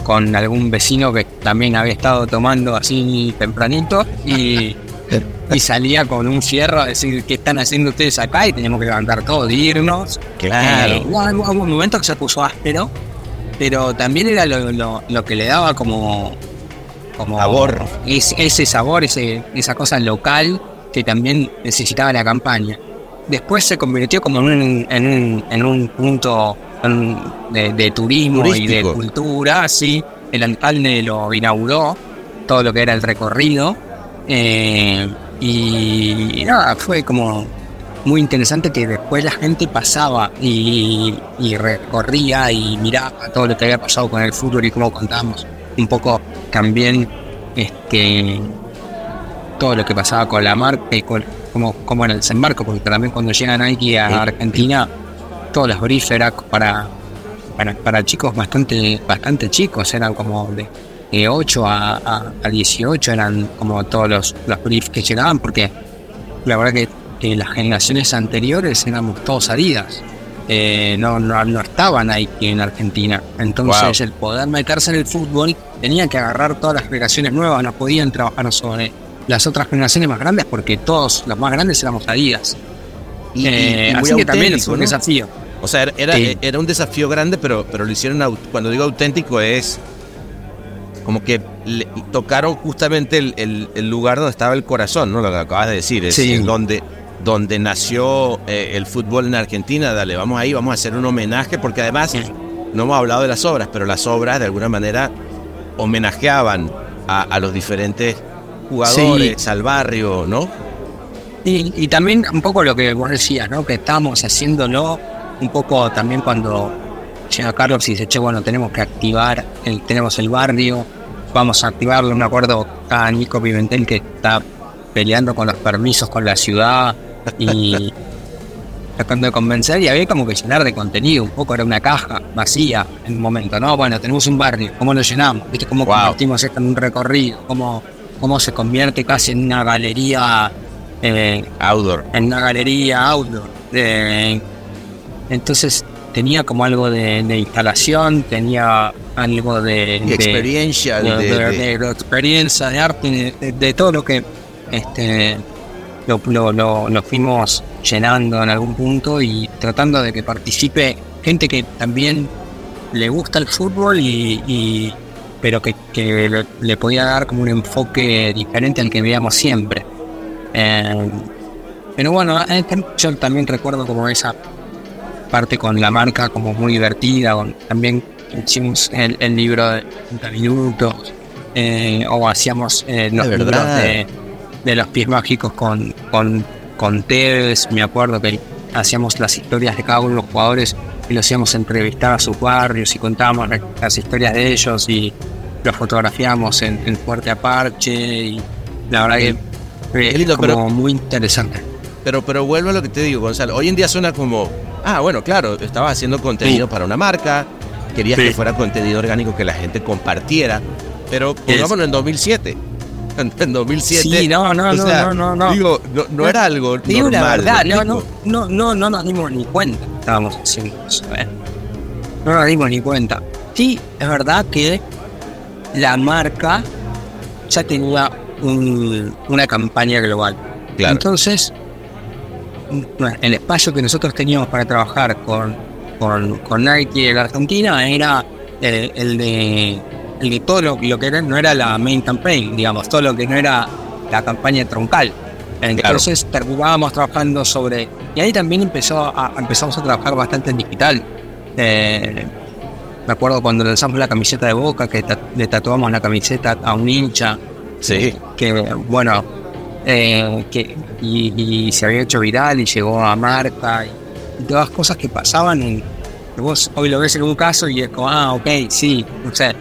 con algún vecino que también había estado tomando así tempranito y, [LAUGHS] y salía con un fierro a decir qué están haciendo ustedes acá y teníamos que levantar todo irnos. Claro. Eh, hubo, hubo un momento que se puso áspero, pero también era lo, lo- lo que le daba como, como Sabor. es- ese sabor, ese, esa cosa local que también necesitaba la campaña. Después se convirtió como en un, en un, en un punto de, de turismo y de cultura, sí. El alcalde lo inauguró, todo lo que era el recorrido. Eh, y, nada, fue como muy interesante que después la gente pasaba y, y recorría y miraba todo lo que había pasado con el fútbol y cómo contamos un poco también este todo lo que pasaba con la marca y con cómo, cómo era el desembarco, porque también cuando llega Nike a Argentina, todos los briefs eran para, para, para chicos bastante, bastante chicos, eran como de, de 8 a, a, a 18, eran como todos los, los briefs que llegaban, porque la verdad que, que las generaciones anteriores éramos todos Adidas. Eh, no, no, no estaban Nike en Argentina. Entonces, Wow. el poder meterse en el fútbol tenía que agarrar todas las generaciones nuevas, no podían trabajar sobre las otras generaciones más grandes porque todos los más grandes éramos Adidas. Y, Eh, y así que también es un ¿no? desafío. O sea, era, era, Sí. era un desafío grande, pero, pero lo hicieron, cuando digo auténtico es como que le- tocaron justamente el, el- el lugar donde estaba el corazón, ¿no? Lo que acabas de decir, es Sí. donde, donde nació eh, el fútbol en Argentina. Dale, vamos ahí, vamos a hacer un homenaje, porque además no hemos hablado de las obras, pero las obras de alguna manera homenajeaban a, a los diferentes jugadores, al barrio, ¿no? Y, y también un poco lo que vos decías, ¿no? Que estábamos haciéndolo un poco también cuando llega Carlos y dice, che, bueno, tenemos que activar, el, tenemos el barrio, vamos a activarlo. Me acuerdo a Nico Pimentel que está peleando con los permisos con la ciudad y [LAUGHS] tratando de convencer y había como que llenar de contenido, un poco era una caja vacía en un momento, ¿no? Bueno, tenemos un barrio, ¿cómo lo llenamos? ¿Viste cómo Wow. convertimos esto en un recorrido? ¿Cómo, cómo se convierte casi en una galería eh, Outdoor. en una galería outdoor. Eh, entonces tenía como algo de, de instalación, tenía algo de, de- experiencia de, experiencia, de arte, de, todo lo que este, lo, lo- lo- lo fuimos llenando en algún punto y tratando de que participe gente que también le gusta el fútbol y, y- pero que, que le, podía dar como un enfoque diferente al que veíamos siempre. Eh, pero bueno, yo también recuerdo como esa parte con la marca como muy divertida, con- también hicimos el, el libro de 30 minutos, eh, o hacíamos eh, los De libros de, de los pies mágicos con, con, con Tevez, me acuerdo que hacíamos las historias de cada uno de los jugadores y los hacíamos entrevistar a sus barrios y contábamos la- las historias de ellos y los fotografiábamos en, en Fuerte Aparche y la verdad que lindo, como pero- muy interesante. Pero, pero vuelvo a lo que te digo, Gonzalo. Hoy en día suena como, ah, bueno, claro, estabas haciendo contenido para una marca, querías Sí. que fuera contenido orgánico que la gente compartiera, pero pongámoslo en 2007. [LAUGHS] En, en 2007. Sí, no, no, no, sea, no, no, no. Digo, no, no era algo digo la normal. verdad, ¿me no, no, no, no, no nos dimos ni cuenta estábamos haciendo eso, ¿eh? No nos dimos ni cuenta. Sí, es verdad que la marca ya tenía un- una campaña global. Claro. Entonces, el espacio que nosotros teníamos para trabajar con, con, con Nike en la Argentina era el, el de el de todo lo, lo que era- no era la main campaign, digamos, todo lo que no era la campaña troncal. Entonces terminábamos trabajando sobre. Y ahí también empezó a, empezamos a trabajar bastante en digital. Eh, me acuerdo cuando lanzamos la camiseta de boca, que ta- le tatuamos la camiseta a un hincha Sí. que bueno eh, que y, y se había hecho viral y llegó a marca y, y todas cosas que pasaban que vos hoy lo ves en un caso y es como ah ok sí o sea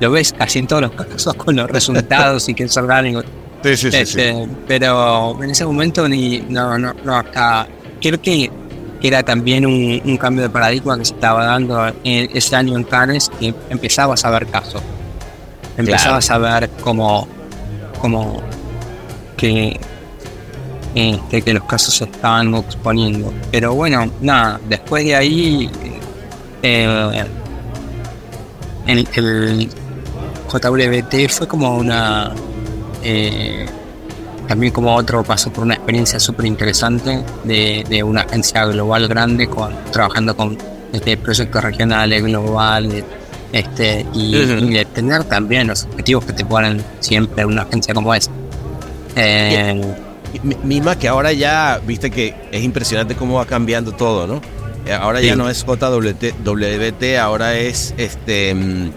lo ves casi en todos los casos con los resultados y que es orgánico. Sí, sí, sí, Este, Pero en ese momento ni, no, no, no, hasta, creo que era también un, un cambio de paradigma que se estaba dando en, ese año en Cannes, que empezabas a ver casos. Empezabas a ver como, como que, este, que los casos se estaban exponiendo. Pero bueno, nada, después de ahí eh, el, el JWT fue como una eh, también como otro paso por una experiencia súper interesante de, de, una agencia global grande con trabajando con este, proyectos regionales, globales, este, y, uh -huh. y, de tener también los objetivos que te ponen siempre una agencia como esa. Eh, misma que ahora ya, viste que es impresionante cómo va cambiando todo, ¿no? Ahora sí. ya no es JWT, WT, ahora es este mm,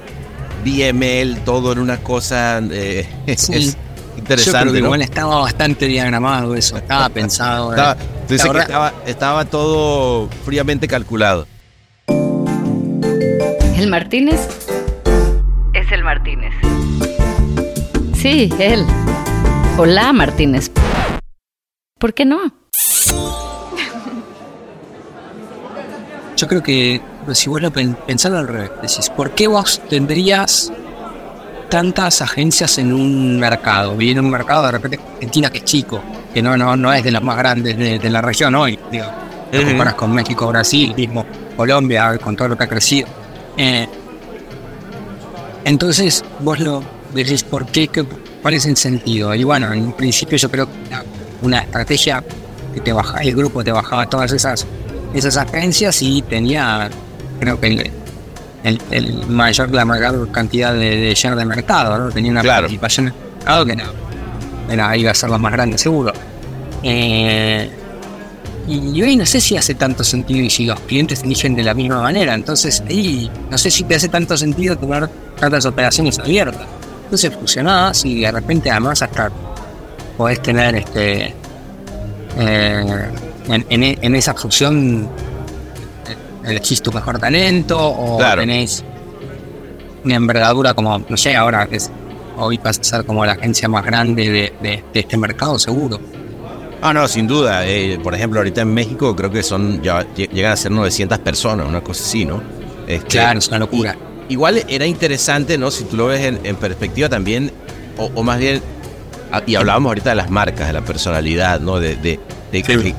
BML, todo en una cosa eh, [LAUGHS] sí. es interesante. Yo creo que ¿no? igual estaba bastante diagramado eso, estaba [LAUGHS] pensado. Estaba, eh. entonces que estaba, estaba todo fríamente calculado. El Martínez es el Martínez. Sí, él. Hola, Martínez. ¿Por qué no? Yo creo que si vos lo pensás al revés, decís, ¿por qué vos tendrías tantas agencias en un mercado? Viene un mercado de repente Argentina que es chico, que no, no, no es de las más grandes de, de la región hoy, digo. Lo comparas con México, Brasil, mismo Colombia, con todo lo que ha crecido. Eh, entonces, vos lo decís, ¿por qué? qué ¿Cuál es el sentido? Y bueno, en principio yo creo que una estrategia que te bajaba, el grupo te bajaba todas esas esas agencias y tenía, creo que el, el, el mayor, la mayor cantidad de, de share de mercado, ¿no? Tenía una claro. participación en el mercado que no, era, iba a ser la más grande, seguro. Eh, y hoy no sé si hace tanto sentido y si los clientes eligen de la misma manera. Entonces, ahí no sé si te hace tanto sentido tener tantas operaciones abiertas. Entonces fusionás y de repente además hasta podés tener este eh, en, en, en, esa función elegís tu mejor talento o claro. tenés una envergadura como, no sé, ahora es, hoy vas a ser como la agencia más grande de, de, de este mercado, seguro. Ah, no, sin duda. Eh, por ejemplo, ahorita en México creo que son ya llegan a ser 900 personas, una cosa así, ¿no? Este, claro, es una locura. Y, igual era interesante, ¿no? Si tú lo ves en, en perspectiva también, o, o, más bien, y hablábamos ahorita de las marcas, de la personalidad, ¿no? De, de, de, sí. de,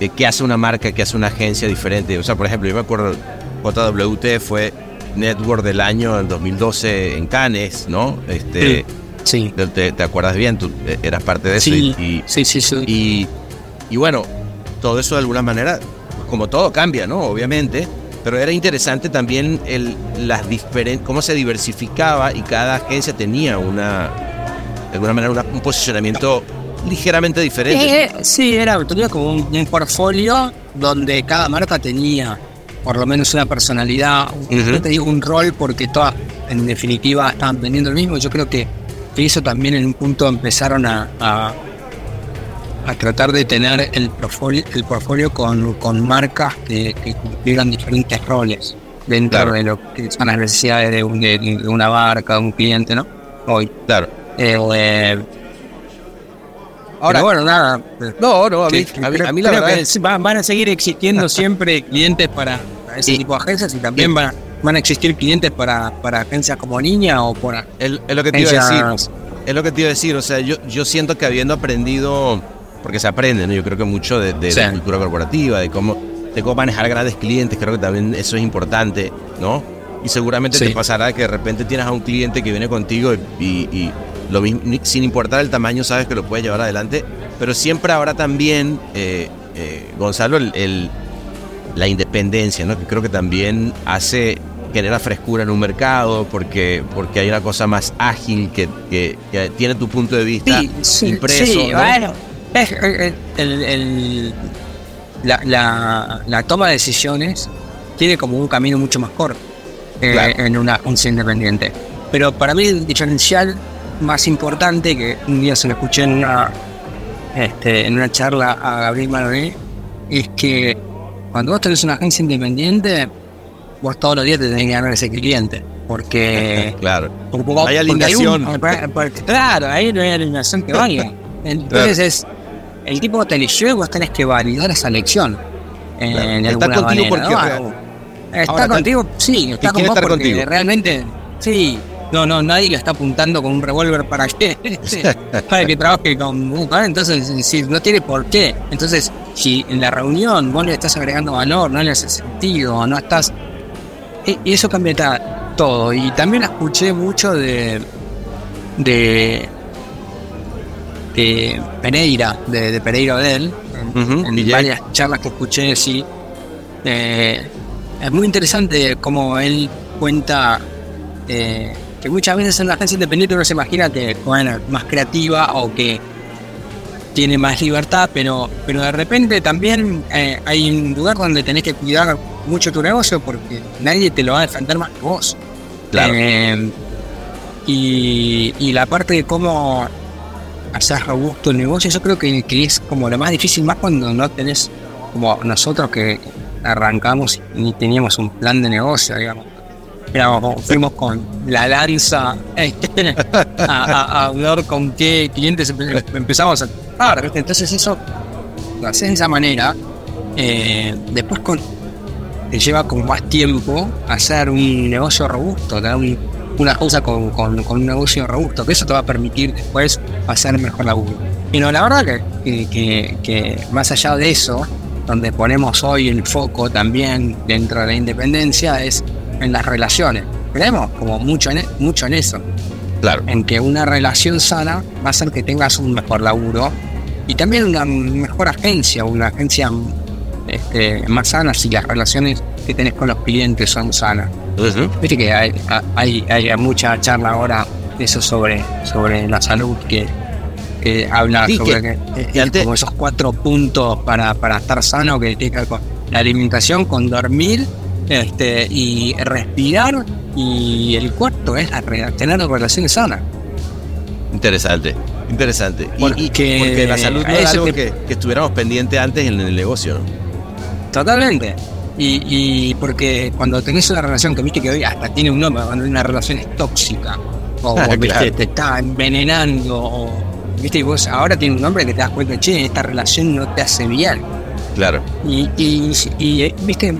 de qué hace una marca, qué hace una agencia diferente. O sea, por ejemplo, yo me acuerdo, JWT fue Network del año en 2012 en Cannes, ¿no? Este, sí. Te, te, acuerdas bien, tú eras parte de eso. Sí, y, sí, sí, sí. Y, y bueno, todo eso de alguna manera, como todo cambia, ¿no? Obviamente. Pero era interesante también el, las diferentes, cómo se diversificaba y cada agencia tenía una, de alguna manera, una, un posicionamiento ligeramente diferente. Eh, sí, era tenía como un, un, portfolio donde cada marca tenía por lo menos una personalidad, uh -huh. no te digo un rol porque todas en definitiva estaban vendiendo el mismo. Yo creo que, que eso también en un punto empezaron a, a, a tratar de tener el portfolio, el portfolio con, con marcas que, que, cumplieran diferentes roles dentro claro. de lo que son las necesidades de, un, de, de, una marca, de un cliente, ¿no? Hoy. Claro. Eh, eh, Ahora, Pero bueno, nada. No, no, a mí, a mí, a mí la verdad es... van, a seguir existiendo [LAUGHS] siempre clientes para, para ese tipo de agencias y también van a, van a existir clientes para, para agencias como Niña o para. Es, es lo que te iba a decir. Es lo que te iba a decir. O sea, yo, yo siento que habiendo aprendido, porque se aprende, ¿no? Yo creo que mucho de, de, sí. de cultura corporativa, de cómo, de cómo manejar grandes clientes, creo que también eso es importante, ¿no? Y seguramente sí. te pasará que de repente tienes a un cliente que viene contigo y, y, y lo mismo, sin importar el tamaño, sabes que lo puedes llevar adelante, pero siempre habrá también, eh, eh, Gonzalo, el, el, la independencia, ¿no? que creo que también hace, genera frescura en un mercado, porque, porque hay una cosa más ágil que, que, que tiene tu punto de vista sí, sí, impreso. Sí, ¿no? bueno, el, el, la, la, la, toma de decisiones tiene como un camino mucho más corto eh, claro. en una agencia independiente. Pero para mí el diferencial más importante que un día se lo escuché en una, este, en una charla a Gabriel Manoné es que cuando vos tenés una agencia independiente, vos todos los días te tenés que ganar ese cliente. Porque. [LAUGHS] claro. Porque, hay alineación. [LAUGHS] claro, ahí no hay alineación que valga. [LAUGHS] Entonces es. El tipo te eligió y vos tenés que validar esa elección. Eh, está contigo porque. Está contigo, sí, está con vos porque realmente. Sí, no, no, nadie le está apuntando con un revólver para que, [LAUGHS] para que trabaje con Entonces, si no tiene por qué. Entonces, si en la reunión vos le estás agregando valor, no le hace sentido, no estás. E, y eso cambia todo. Y también escuché mucho de. de. Pereira, de, de Pereira Odell, en, varias charlas que escuché, sí. Eh, es muy interesante cómo él cuenta. Eh, que muchas veces en la agencia independiente uno se imagina que bueno, más creativa o que tiene más libertad, pero, pero de repente también eh, hay un lugar donde tenés que cuidar mucho tu negocio porque nadie te lo va a defender más que vos. Eh, y, la parte de cómo hacer robusto el negocio, yo creo que, es como lo más difícil, más cuando no tenés como nosotros que arrancamos ni teníamos un plan de negocio, digamos fuimos con la lanza a, hablar con qué clientes empezamos a trabajar. Entonces eso lo haces de esa manera. Eh, después con, te lleva con más tiempo hacer un negocio robusto, una cosa con, un negocio robusto, que eso te va a permitir después hacer mejor laburo. Y no, la verdad que, que más allá de eso, donde ponemos hoy el foco también dentro de la independencia, es en las relaciones. Creemos como mucho en, e, mucho en eso. Claro. En que una relación sana va a hacer que tengas un mejor laburo y también una mejor agencia, una agencia este, más sana si las relaciones que tenés con los clientes son sanas. Viste que hay, hay, mucha charla ahora eso sobre, sobre la salud que, que habla sobre que, como esos cuatro puntos para, para estar sano que tiene que ver con la alimentación, con dormir este, y respirar y el cuarto es tener relaciones sanas. Interesante, interesante. y, que, porque la salud no es algo que, estuviéramos pendientes antes en el negocio, ¿no? Totalmente. Y, porque cuando tenés una relación que viste que hoy hasta tiene un nombre, cuando una relación es tóxica, o [LAUGHS] te está envenenando, o viste, y vos ahora tiene un nombre que te das cuenta, che, esta relación no te hace bien. Claro. Y, y, y eh, viste,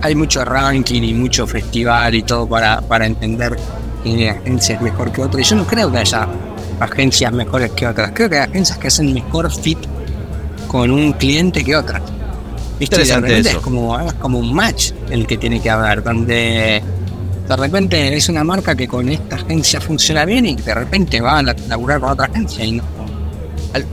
hay mucho ranking y mucho festival y todo para, para entender que agencia es mejor que otra. Y yo no creo que haya agencias mejores que otras. Creo que hay agencias que hacen mejor fit con un cliente que otras. De repente es como, es como un match el que tiene que haber, donde de repente es una marca que con esta agencia funciona bien y de repente va a laburar con otra agencia y no.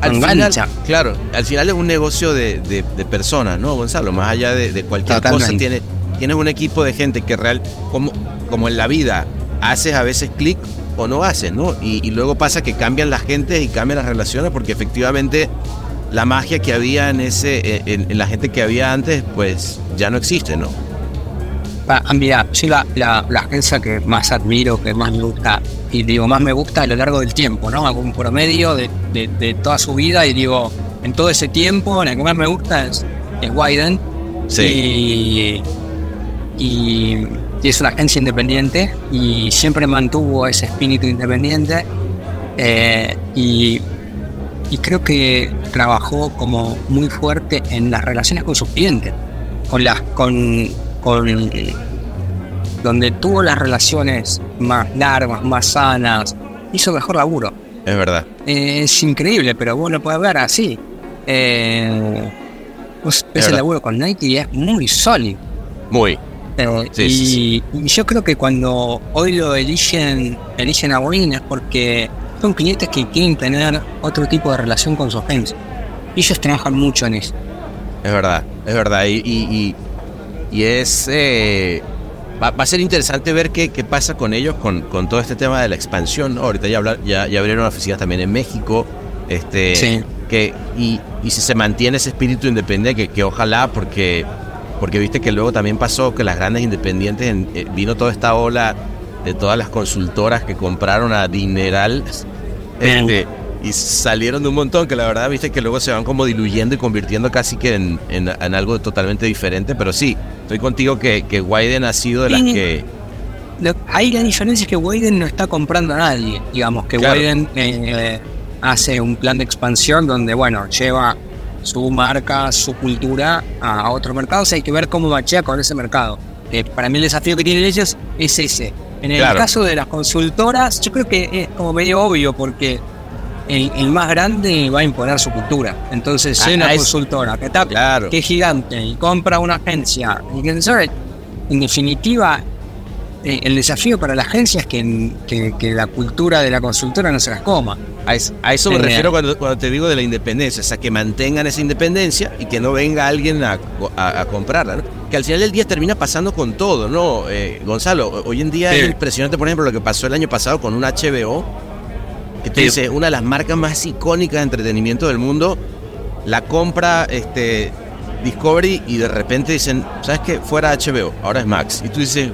Al, final, claro, al final es un negocio de, de, personas, ¿no, Gonzalo? Más allá de, cualquier cosa, tiene, tienes un equipo de gente que real, como, como en la vida, haces a veces clic o no haces, ¿no? Y, luego pasa que cambian las gentes y cambian las relaciones porque efectivamente la magia que había en ese en, la gente que había antes, pues ya no existe, ¿no? Ah, mira, sí, la, la, agencia que más admiro, que más me gusta, y digo, más me gusta a lo largo del tiempo, ¿no? Un promedio de, de, toda su vida y digo, en todo ese tiempo, la que más me gusta es, es Wyden. Sí y, es una agencia independiente y siempre mantuvo ese espíritu independiente eh, y, creo que trabajó como muy fuerte en las relaciones con sus clientes, con las con, con donde tuvo las relaciones más largas, más sanas, hizo mejor laburo. Es verdad. Eh, es increíble, pero vos lo puedes ver así. Eh, ves el laburo con Nike y es muy sólido. Muy, y, yo creo que cuando hoy lo eligen, eligen a Win es porque son clientes que quieren tener otro tipo de relación con su agencia. Y ellos trabajan mucho en eso. Es verdad, es verdad. Y, y, es. Eh, va, a ser interesante ver qué, qué pasa con ellos con, con, todo este tema de la expansión. Ahorita ya, hablar, ya, ya abrieron oficinas también en México. Este, que, y, y si se mantiene ese espíritu independiente, que, que ojalá, porque porque viste que luego también pasó que las grandes independientes, eh, vino toda esta ola de todas las consultoras que compraron a dineral este, y salieron de un montón que la verdad viste que luego se van como diluyendo y convirtiendo casi que en, algo totalmente diferente, pero sí, estoy contigo que, que Wyden ha sido de las que lo- ahí la diferencia es que Wayden no está comprando a nadie. Digamos que Claro. Wayden eh, hace un plan de expansión donde, bueno, lleva su marca, su cultura a, a otros mercados. Hay que ver cómo machea con ese mercado. Eh, para mí el desafío que tienen ellos es ese. En el Claro. caso de las consultoras, yo creo que es como medio obvio porque el, el más grande va a imponer su cultura. Entonces, si Ah, una es- consultora que está Claro. que es gigante y compra una agencia, y que, en definitiva, eh, el desafío para la agencia es que, que- que la cultura de la consultora no se las coma. A es- a eso me refiero cuando, cuando te digo de la independencia, o sea, que mantengan esa independencia y que no venga alguien a, a- a comprarla, ¿no? Que al final del día termina pasando con todo, ¿no? Eh, Gonzalo, hoy en día Sí. es impresionante, por ejemplo, lo que pasó el año pasado con un HBO, que tú Sí. dices, una de las marcas más icónicas de entretenimiento del mundo, la compra este, Discovery y de repente dicen, ¿sabes qué? Fuera HBO, ahora es Max. Y tú dices,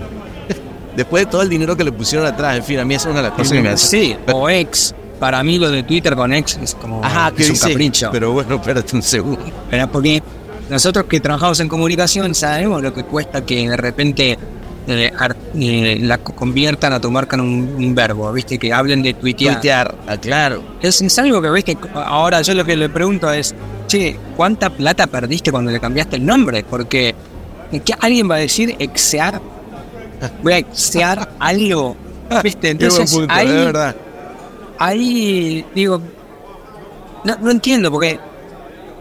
después de todo el dinero que le pusieron atrás, en fin, a mí es una de las cosas que me hace... Sí, o ex. Para mí lo de Twitter con ex es como Ajá, que es un capricho. Pero bueno, [LAUGHS] espérate un segundo. Pero porque nosotros que trabajamos en comunicación sabemos lo que cuesta que de repente eh, eh, la co- conviertan a tu marca en un, un verbo, ¿viste? Que hablen de tuitear. Tuitear, ah, claro. Es, es algo que ves que ahora yo lo que le pregunto es, che, ¿cuánta plata perdiste cuando le cambiaste el nombre? Porque ¿qué alguien va a decir exear? Voy a exear algo. ¿Viste? Entonces punto, ahí, de verdad. ahí digo, no, no entiendo porque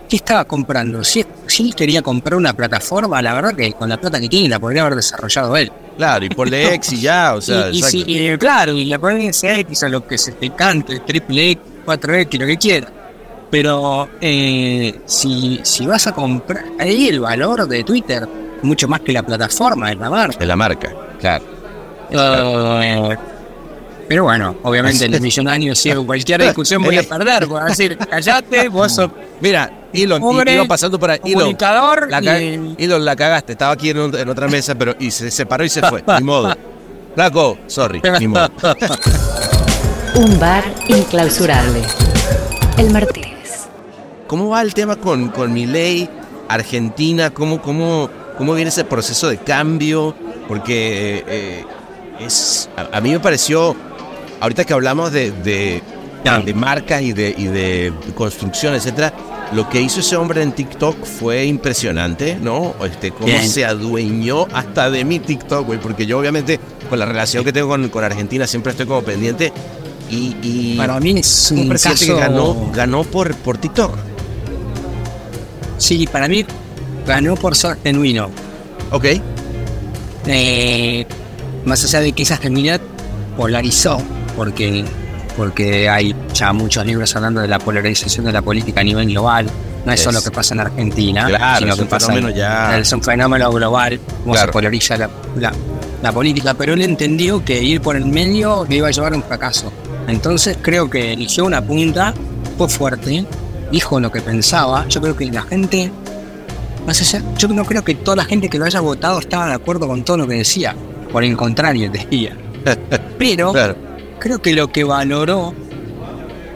¿qué estaba comprando? Si, si él quería comprar una plataforma, la verdad que con la plata que tiene la podría haber desarrollado él. Claro, y ponle [LAUGHS] ex y ya, o sea, y, si- y, claro, y le pones X a lo que se te cante, triple X, 4X, lo que quieras. Pero eh, si, si vas a comprar, ahí el valor de Twitter, mucho más que la plataforma, es la marca. de la marca, claro. Eh, pero bueno, obviamente los millonarios siguen cualquier discusión voy a perder. Voy a decir, callate, vos sos Mira, Elon, Pobre iba pasando por ahí. Elon, comunicador. la, y- Elon, la cagaste, estaba aquí en, un- en otra mesa, pero y se separó y se fue, ni modo. Flaco, sorry, ni modo. [LAUGHS] Un bar inclausurable. El Martínez. ¿Cómo va el tema con, con Milei, Argentina? ¿Cómo, cómo, ¿Cómo viene ese proceso de cambio? Porque eh, es, a, a mí me pareció, ahorita que hablamos de, de, de marcas y de, y de construcción, etcétera, lo que hizo ese hombre en TikTok fue impresionante, ¿no? Este, cómo Bien. se adueñó hasta de mi TikTok, güey, porque yo obviamente con la relación que tengo con, con Argentina siempre estoy como pendiente y, y Para mí es un que ganó, ganó por, por TikTok. Sí, para mí ganó por ser genuino. Ok. Eh, más allá de que esa genuinidad polarizó, porque, porque hay ya muchos libros hablando de la polarización de la política a nivel global. No es Es- solo lo que pasa en Argentina, Claro, sino es que pasa en- ya- es un fenómeno global, cómo Claro. se polariza la, la- la política, pero él entendió que ir por el medio le iba a llevar a un fracaso. Entonces creo que eligió una punta, fue fuerte, dijo lo que pensaba. Yo creo que la gente, más allá, yo no creo que toda la gente que lo haya votado estaba de acuerdo con todo lo que decía. Por el contrario, decía. [LAUGHS] Pero Claro. creo que lo que valoró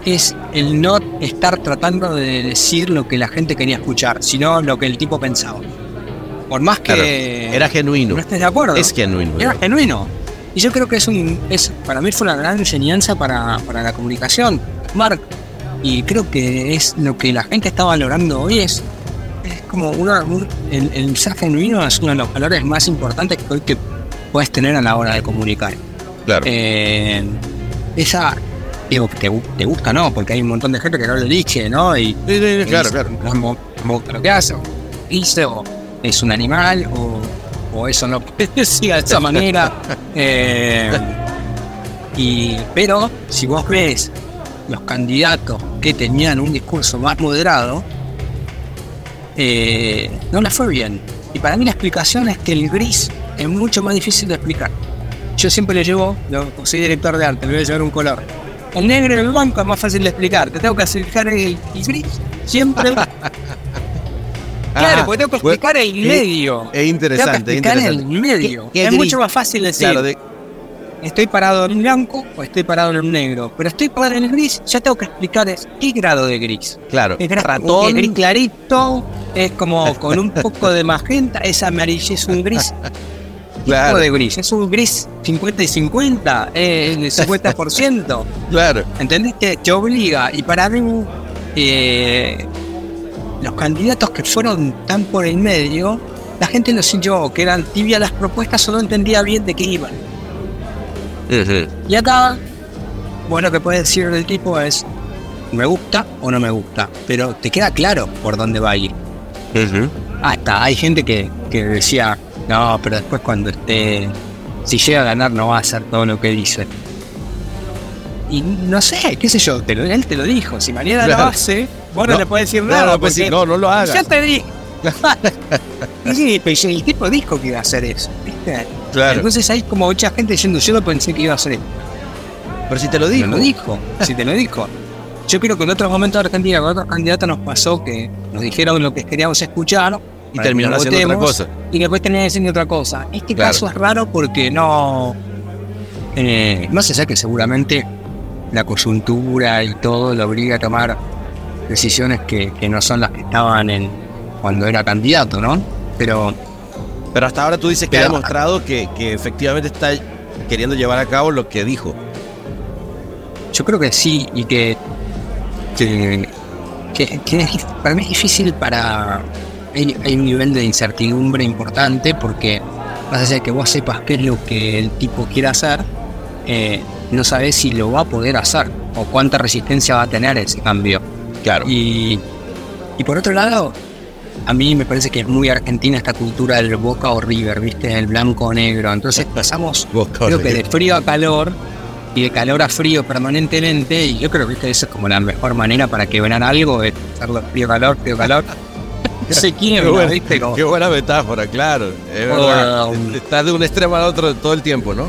es el no estar tratando de decir lo que la gente quería escuchar, sino lo que el tipo pensaba. Por más que Claro. Era genuino. no estés de acuerdo. Es genuino. Era genuino. Y yo creo que es un. Es, para mí fue una gran enseñanza para, para la comunicación, Mark. Y creo que es lo que la gente está valorando hoy. Es, es como una. un- el, el ser genuino es uno de los valores más importantes que hoy que puedes tener a la hora de comunicar. Claro. Eh, esa. Digo, te, te gusta, ¿no? Porque hay un montón de gente que no lo elige, ¿no? Y claro, claro. no me- gusta lo que hace, o dice, o es un animal, o, o eso no [LAUGHS] ser de esa manera. [LAUGHS] Eh, y, pero si vos ves los candidatos que tenían un discurso más moderado, eh, no les fue bien. Y para mí la explicación es que el gris es mucho más difícil de explicar. Yo siempre le llevo, lo- soy director de arte, le voy a llevar un color. El negro y el blanco es más fácil de explicar. Te tengo que explicar el, el gris. Siempre. [LAUGHS] claro, Ah, porque tengo que bueno, explicar el es- medio. Es Tengo interesante, es explicar interesante. el medio. ¿Qué- qué es gris? mucho más fácil decir. Claro, de- Estoy parado en el blanco o estoy parado en el negro. Pero estoy parado en el gris, ya tengo que explicar es qué grado de gris. claro. Es gris, ratón. es gris clarito, es como con un [LAUGHS] poco de magenta, es amarillo, es un gris. [LAUGHS] Claro. de gris, es un gris 50 y 50, eh, el 50%. Claro. ¿Entendés? Que te obliga. Y para mí, eh, los candidatos que fueron tan por el medio, la gente lo sintió que eran tibias las propuestas o no entendía bien de qué iban. Y acá, bueno, que puede decir el tipo es, me gusta o no me gusta, pero te queda claro por dónde va a ir. Hasta hay gente que, que decía, no, pero después cuando esté, si llega a ganar no va a hacer todo lo que dice. Y no sé, qué sé yo, te lo- él te lo dijo, si mañana Claro. lo hace, vos no, No, le podés decir no, nada. no, pues sí, no, no lo hagas. Ya te dije. [LAUGHS] Y sí, pero el tipo dijo que iba a hacer eso, ¿viste? Claro. Entonces hay como mucha gente diciendo, yo no pensé que iba a hacer esto. Pero si te lo dijo, si te lo dijo. Yo creo que en otros momentos de Argentina, con otros candidatos nos pasó que nos dijeron lo que queríamos escuchar Y terminaron haciendo otra cosa. Y después terminan diciendo otra cosa. Este Claro. caso es raro porque no. Eh, más allá que seguramente la coyuntura y todo lo obliga a tomar decisiones que, que no son las que estaban en cuando era candidato, ¿no? Pero Pero hasta ahora tú dices que Pero- ha demostrado que, que efectivamente está queriendo llevar a cabo lo que dijo. Yo creo que sí, y que, que, que- que para mí es difícil para... Hay, hay un nivel de incertidumbre importante porque más allá de que vos sepas qué es lo que el tipo quiere hacer, eh, no sabes si lo va a poder hacer o cuánta resistencia va a tener ese cambio. Claro. Y, y por otro lado, a mí me parece que es muy argentina esta cultura del boca o river, ¿viste? El blanco o negro. Entonces pasamos creo que de frío a calor y de calor a frío permanentemente y yo creo que eso es como la mejor manera para que vean algo es hacerlo frío calor frío calor [LAUGHS] se Qué quiebra buena, viste Como- qué buena metáfora, claro. Um, Estás de un extremo al otro todo el tiempo, ¿no?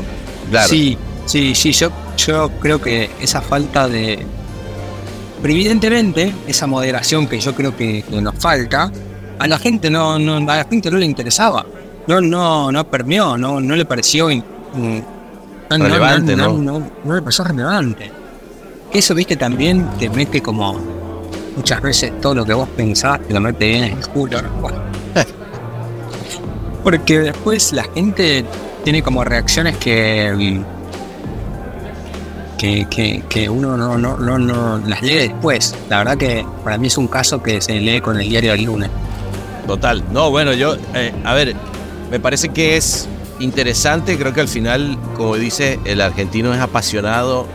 Claro. sí sí sí yo yo creo que esa falta de pero evidentemente esa moderación que yo creo que, que nos falta a la gente no, no a la gente no le interesaba no no no permeó no no le pareció in- mm, no, Relevante, no, ¿no? no, le pareció relevante eso viste también te mete como muchas veces todo lo que vos pensás te lo mete bien en el culo porque después la gente tiene como reacciones que mm, que, que, que uno no, no, no, no las lee después. La verdad que para mí es un caso que se lee con el diario del lunes. Total. No, bueno, yo, eh, a ver, me parece que es interesante. Creo que al final, como dice, el argentino es apasionado,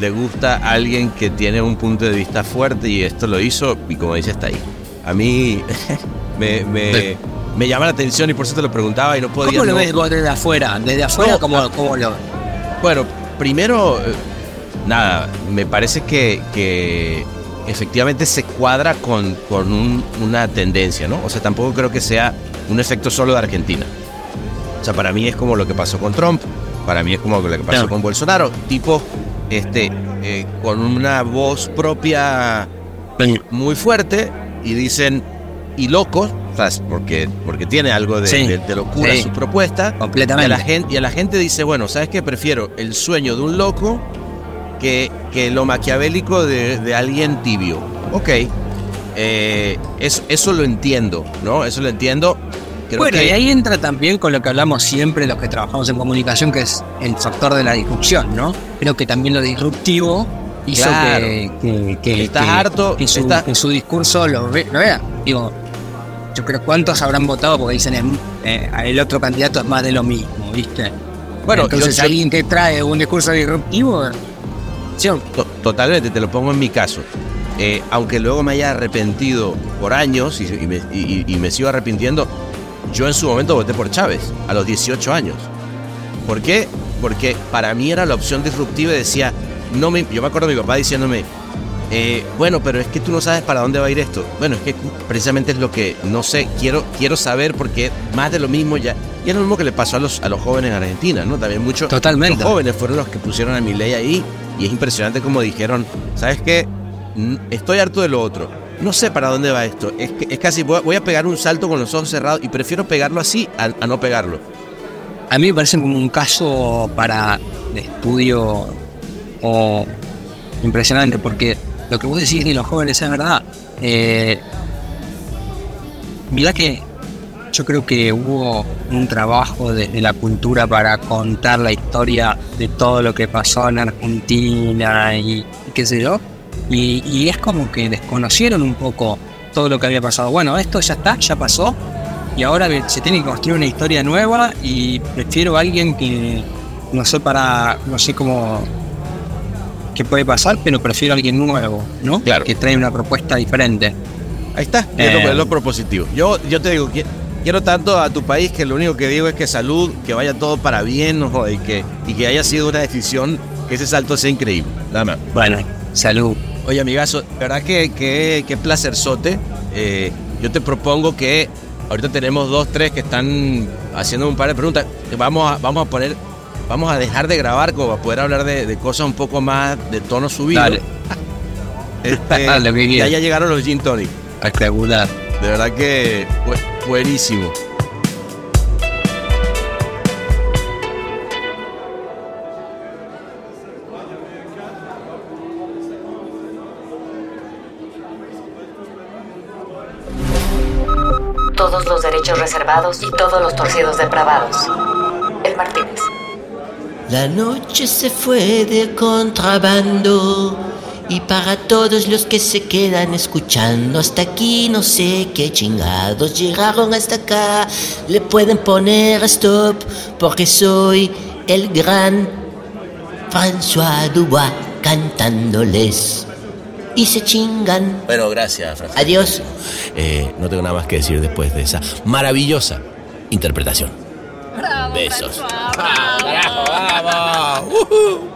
le gusta a alguien que tiene un punto de vista fuerte y esto lo hizo y como dice, está ahí. A mí [LAUGHS] me, me, me llama la atención y por eso te lo preguntaba y no podía... ¿Cómo lo no- ves vos desde afuera? Desde afuera, No, ¿cómo, cómo lo Bueno, primero, eh, nada, me parece que, que efectivamente se cuadra con, con un- una tendencia, ¿no? O sea, tampoco creo que sea un efecto solo de Argentina. O sea, para mí es como lo que pasó con Trump, para mí es como lo que pasó con Bolsonaro, tipo, este, eh, con una voz propia muy fuerte y dicen, y locos, porque, porque tiene algo de, Sí, de- de locura sí. su propuesta, y a, completamente? la gente, y a la gente dice, bueno, ¿sabes qué? Prefiero el sueño de un loco que, que lo maquiavélico de, de alguien tibio. Ok. Eh, eso, eso lo entiendo, ¿no? Eso lo entiendo. Creo bueno, que- y ahí entra también con lo que hablamos siempre los que trabajamos en comunicación, que es el factor de la disrupción, ¿no? Creo que también lo disruptivo hizo Claro. que, que, que- Estás harto, que su, estás- que su discurso lo, ve- lo vea. Digo, yo creo cuántos habrán votado porque dicen "Em, eh, el otro candidato es más de lo mismo, ¿viste? Bueno, entonces yo- alguien que trae un discurso disruptivo, Totalmente, te lo pongo en mi caso. Eh, aunque luego me haya arrepentido por años y, y me, y- y me sigo arrepintiendo, yo en su momento voté por Chávez, a los 18 años. ¿Por qué? Porque para mí era la opción disruptiva y decía, no me, yo me acuerdo de mi papá diciéndome, eh, bueno, pero es que tú no sabes para dónde va a ir esto. Bueno, es que precisamente es lo que no sé, quiero, quiero saber porque más de lo mismo ya. Y es lo mismo que le pasó a los, a los jóvenes en Argentina, ¿no? También muchos Totalmente. los jóvenes fueron los que pusieron a mi ley ahí y es impresionante como dijeron, ¿sabes qué? Estoy harto de lo otro. No sé para dónde va esto. Es, es casi, voy a, pegar un salto con los ojos cerrados y prefiero pegarlo así a, no pegarlo. A mí me parece como un caso para estudio o impresionante, porque lo que vos decís de los jóvenes es verdad. Eh, mirá que yo creo que hubo un trabajo desde la cultura para contar la historia de todo lo que pasó en Argentina y, qué sé yo. Y, y, es como que desconocieron un poco todo lo que había pasado. Bueno, esto ya está, ya pasó. Y ahora se tiene que construir una historia nueva y prefiero a alguien que no sé para, no sé cómo qué puede pasar, pero prefiero a alguien nuevo, ¿no? Claro. Que trae una propuesta diferente. Ahí está, es, lo, es lo propositivo. Yo, yo te digo, quiero tanto a tu país que lo único que digo es que salud, que vaya todo para bien y, que, y que haya sido una decisión, que ese salto sea increíble. Dame. Bueno, salud. Oye, amigazo, verdad que, que, que placerzote. Eh, yo te propongo que ahorita tenemos dos, tres que están haciendo un par de preguntas. Vamos a, vamos a poner, vamos a dejar de grabar como para poder hablar de, de cosas un poco más de tono subido. Dale. Este, [LAUGHS] Dale, ya, ya llegaron los gin tonic. Espectacular. De verdad que bu- buenísimo. Todos los derechos reservados y todos los torcidos depravados. El Martínez. La noche se fue de contrabando y para todos los que se quedan escuchando hasta aquí no sé qué chingados llegaron hasta acá le pueden poner stop porque soy el gran François Dubois cantándoles y se chingan. Bueno, gracias, Francisco. Adiós. Eh, no tengo nada más que decir después de esa maravillosa interpretación. Besos. ¡Ah, carajo, vamos! ¡Ujú!